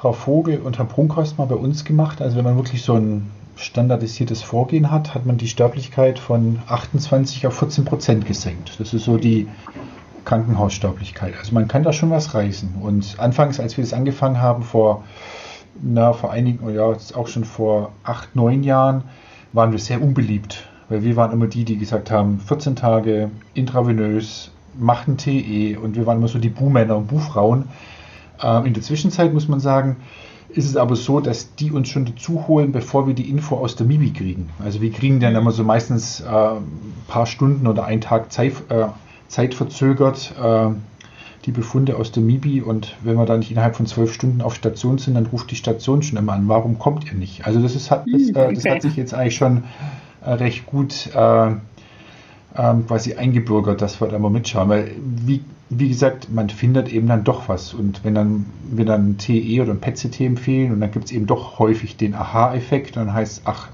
Frau Vogel und Herr Brunkhorst mal bei uns gemacht. Also wenn man wirklich so ein standardisiertes Vorgehen hat, hat man die Sterblichkeit von 28 auf 14 Prozent gesenkt. Das ist so die Krankenhaussterblichkeit. Also man kann da schon was reißen. Und anfangs, als wir das angefangen haben, vor, na, vor einigen, ja, auch schon vor acht, neun Jahren, waren wir sehr unbeliebt. Weil wir waren immer die, die gesagt haben, 14 Tage intravenös, machten TE und wir waren immer so die Buhmänner und Buhfrauen, in der Zwischenzeit muss man sagen, ist es aber so, dass die uns schon dazu holen, bevor wir die Info aus der MIBI kriegen. Also wir kriegen dann immer so meistens äh, ein paar Stunden oder einen Tag Zeit, äh, Zeit verzögert äh, die Befunde aus der MIBI und wenn wir da nicht innerhalb von zwölf Stunden auf Station sind, dann ruft die Station schon immer an, warum kommt ihr nicht? Also das, ist, das, okay. Hm, das hat sich jetzt eigentlich schon äh, recht gut äh, ähm, quasi eingebürgert, dass wir da mal mitschauen. Weil, wie, wie gesagt, man findet eben dann doch was. Und wenn dann, wenn dann ein TE oder ein PET-CT empfehlen und dann gibt es eben doch häufig den Aha-Effekt, dann heißt es, ach,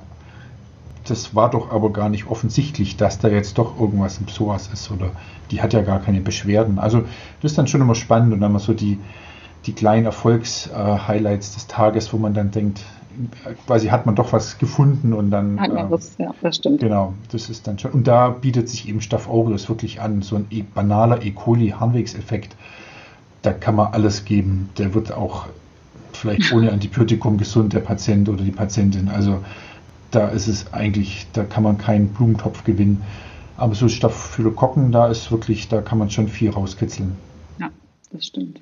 das war doch aber gar nicht offensichtlich, dass da jetzt doch irgendwas im Psoas ist oder die hat ja gar keine Beschwerden. Also das ist dann schon immer spannend und dann mal so die, die kleinen Erfolgs-Highlights äh, des Tages, wo man dann denkt, quasi hat man doch was gefunden und dann. Hat man äh, was, ja, das stimmt. Genau, das ist dann schon. Und da bietet sich eben Staph aureus wirklich an, so ein e banaler E. coli-Harnwegseffekt. Da kann man alles geben. Der wird auch vielleicht (laughs) ohne Antibiotikum gesund, der Patient oder die Patientin. Also da ist es eigentlich, da kann man keinen Blumentopf gewinnen. Aber so Staphylokokken, da ist wirklich, da kann man schon viel rauskitzeln. Ja, das stimmt.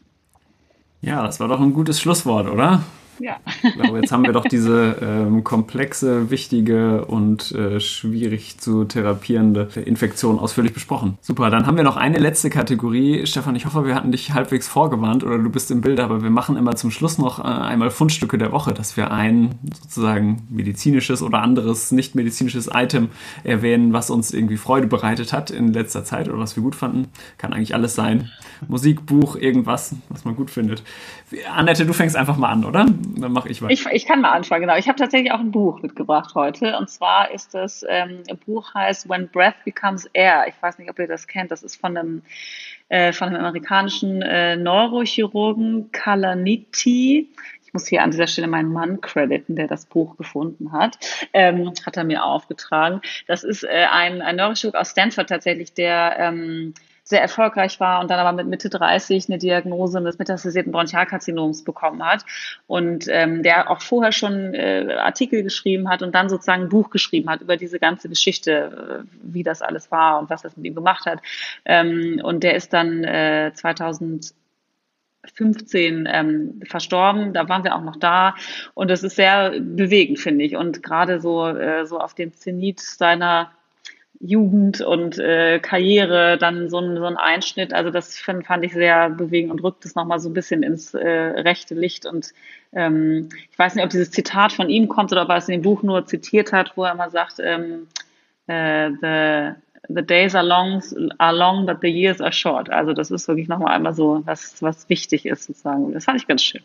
Ja, das war doch ein gutes Schlusswort, oder? Ja. Ich glaube, jetzt haben wir doch diese ähm, komplexe, wichtige und äh, schwierig zu therapierende Infektion ausführlich besprochen. Super, dann haben wir noch eine letzte Kategorie. Stefan, ich hoffe, wir hatten dich halbwegs vorgewarnt oder du bist im Bild, aber wir machen immer zum Schluss noch äh, einmal Fundstücke der Woche, dass wir ein sozusagen medizinisches oder anderes nicht medizinisches Item erwähnen, was uns irgendwie Freude bereitet hat in letzter Zeit oder was wir gut fanden. Kann eigentlich alles sein. Musik, Buch, irgendwas, was man gut findet. Annette, du fängst einfach mal an, oder? Dann mache ich weiter. Ich, ich kann mal anfangen, genau. Ich habe tatsächlich auch ein Buch mitgebracht heute. Und zwar ist das, ähm, Buch heißt When Breath Becomes Air. Ich weiß nicht, ob ihr das kennt. Das ist von einem, äh, von einem amerikanischen äh, Neurochirurgen, Kalaniti ich muss hier an dieser Stelle meinen Mann crediten, der das Buch gefunden hat, ähm, hat er mir aufgetragen. Das ist äh, ein, ein Neurochirurg aus Stanford tatsächlich, der ähm, sehr erfolgreich war und dann aber mit Mitte 30 eine Diagnose des metastasierten Bronchialkarzinoms bekommen hat und ähm, der auch vorher schon äh, Artikel geschrieben hat und dann sozusagen ein Buch geschrieben hat über diese ganze Geschichte, äh, wie das alles war und was das mit ihm gemacht hat. Ähm, und der ist dann äh, 2000 15 ähm, verstorben. Da waren wir auch noch da. Und das ist sehr bewegend, finde ich. Und gerade so, äh, so auf dem Zenit seiner Jugend und äh, Karriere, dann so ein, so ein Einschnitt. Also das fand, fand ich sehr bewegend und rückt es nochmal so ein bisschen ins äh, rechte Licht. Und ähm, ich weiß nicht, ob dieses Zitat von ihm kommt oder ob er es in dem Buch nur zitiert hat, wo er immer sagt, ähm, äh, the, the days are long, are long, but the years are short. Also das ist wirklich nochmal einmal so, was, was wichtig ist sozusagen. Das fand ich ganz schön.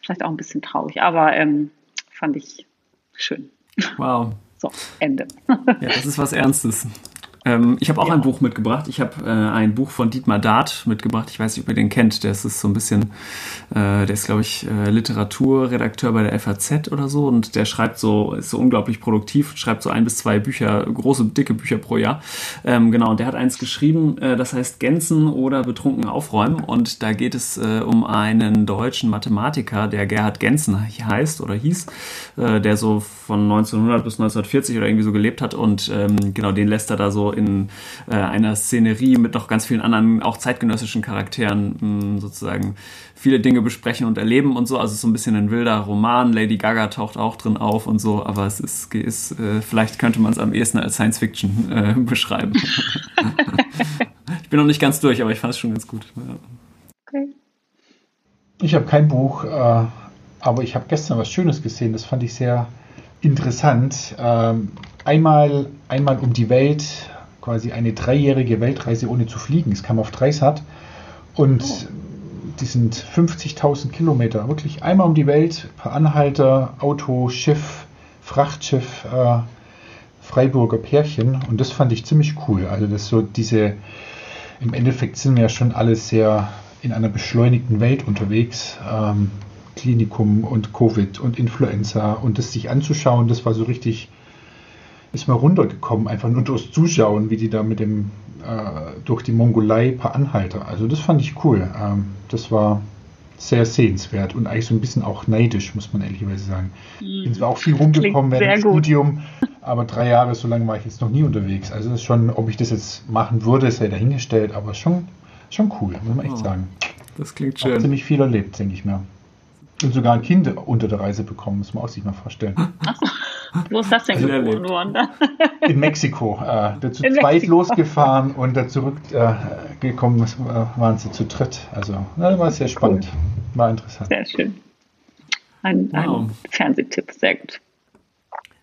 Vielleicht auch ein bisschen traurig, aber ähm, fand ich schön. Wow. So, Ende. ja, das ist was Ernstes. Ähm, ich habe auch ja. ein Buch mitgebracht. Ich habe äh, ein Buch von Dietmar Dart mitgebracht. Ich weiß nicht, ob ihr den kennt. Der ist so ein bisschen, äh, der ist, glaube ich, äh, Literaturredakteur bei der FAZ oder so und der schreibt so, ist so unglaublich produktiv, schreibt so ein bis zwei Bücher, große, dicke Bücher pro Jahr. Ähm, genau, und der hat eins geschrieben, äh, das heißt Gänzen oder betrunken aufräumen und da geht es äh, um einen deutschen Mathematiker, der Gerhard Gensen heißt oder hieß, äh, der so von 1900 bis 1940 oder irgendwie so gelebt hat und ähm, genau, den lässt er da so in äh, einer Szenerie mit noch ganz vielen anderen, auch zeitgenössischen Charakteren mh, sozusagen viele Dinge besprechen und erleben und so. Also so ein bisschen ein wilder Roman. Lady Gaga taucht auch drin auf und so, aber es ist, ist äh, vielleicht könnte man es am ehesten als Science Fiction äh, (laughs) beschreiben. ich bin noch nicht ganz durch, aber ich fand es schon ganz gut. Ja. Okay. Ich habe kein Buch, äh, aber ich habe gestern was Schönes gesehen. Das fand ich sehr interessant. Ähm, einmal, einmal um die Welt quasi eine dreijährige Weltreise ohne zu fliegen. Es kam auf Dreisat und oh. die sind 50.000 Kilometer, wirklich einmal um die Welt, per Anhalter, Auto, Schiff, Frachtschiff, äh, Freiburger Pärchen und das fand ich ziemlich cool. Also das so diese, im Endeffekt sind wir ja schon alle sehr in einer beschleunigten Welt unterwegs. Ähm, Klinikum und Covid und Influenza und das sich anzuschauen, das war so richtig ist mal runtergekommen, einfach nur durchs Zuschauen, wie die da mit dem äh, durch die Mongolei paar Anhalter. Also das fand ich cool. Ähm, das war sehr sehenswert und eigentlich so ein bisschen auch neidisch, muss man ehrlicherweise sagen. Ich bin zwar auch viel rumgekommen während dem Studium, aber drei Jahre so lange war ich jetzt noch nie unterwegs. Also das ist schon, ob ich das jetzt machen würde, sei dahingestellt, aber schon, schon cool, muss man echt oh, sagen. Das klingt schön. Auch ziemlich viel erlebt, denke ich mir. Und sogar ein Kind unter der Reise bekommen, muss man auch sich mal vorstellen. Wo ist das denn also geboren worden? (laughs) In Mexiko. Äh, der zu In zweit Mexiko. losgefahren und da zurückgekommen äh, waren sie zu dritt. Also, na, war sehr spannend. Cool. War interessant. Sehr schön. Ein, wow. ein Fernsehtipp, sehr gut.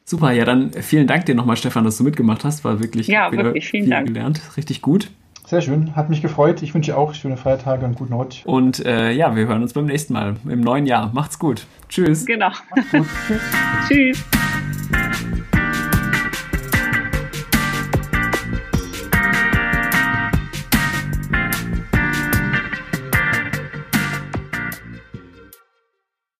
Super, ja, dann vielen Dank dir nochmal, Stefan, dass du mitgemacht hast. War wirklich, ja, wirklich vielen viel Dank. gelernt. Richtig gut. Sehr schön, hat mich gefreut. Ich wünsche auch schöne Feiertage und guten Rutsch. Und äh, ja, wir hören uns beim nächsten Mal im neuen Jahr. Macht's gut. Tschüss. Genau. Macht's gut. (laughs) Tschüss. Tschüss.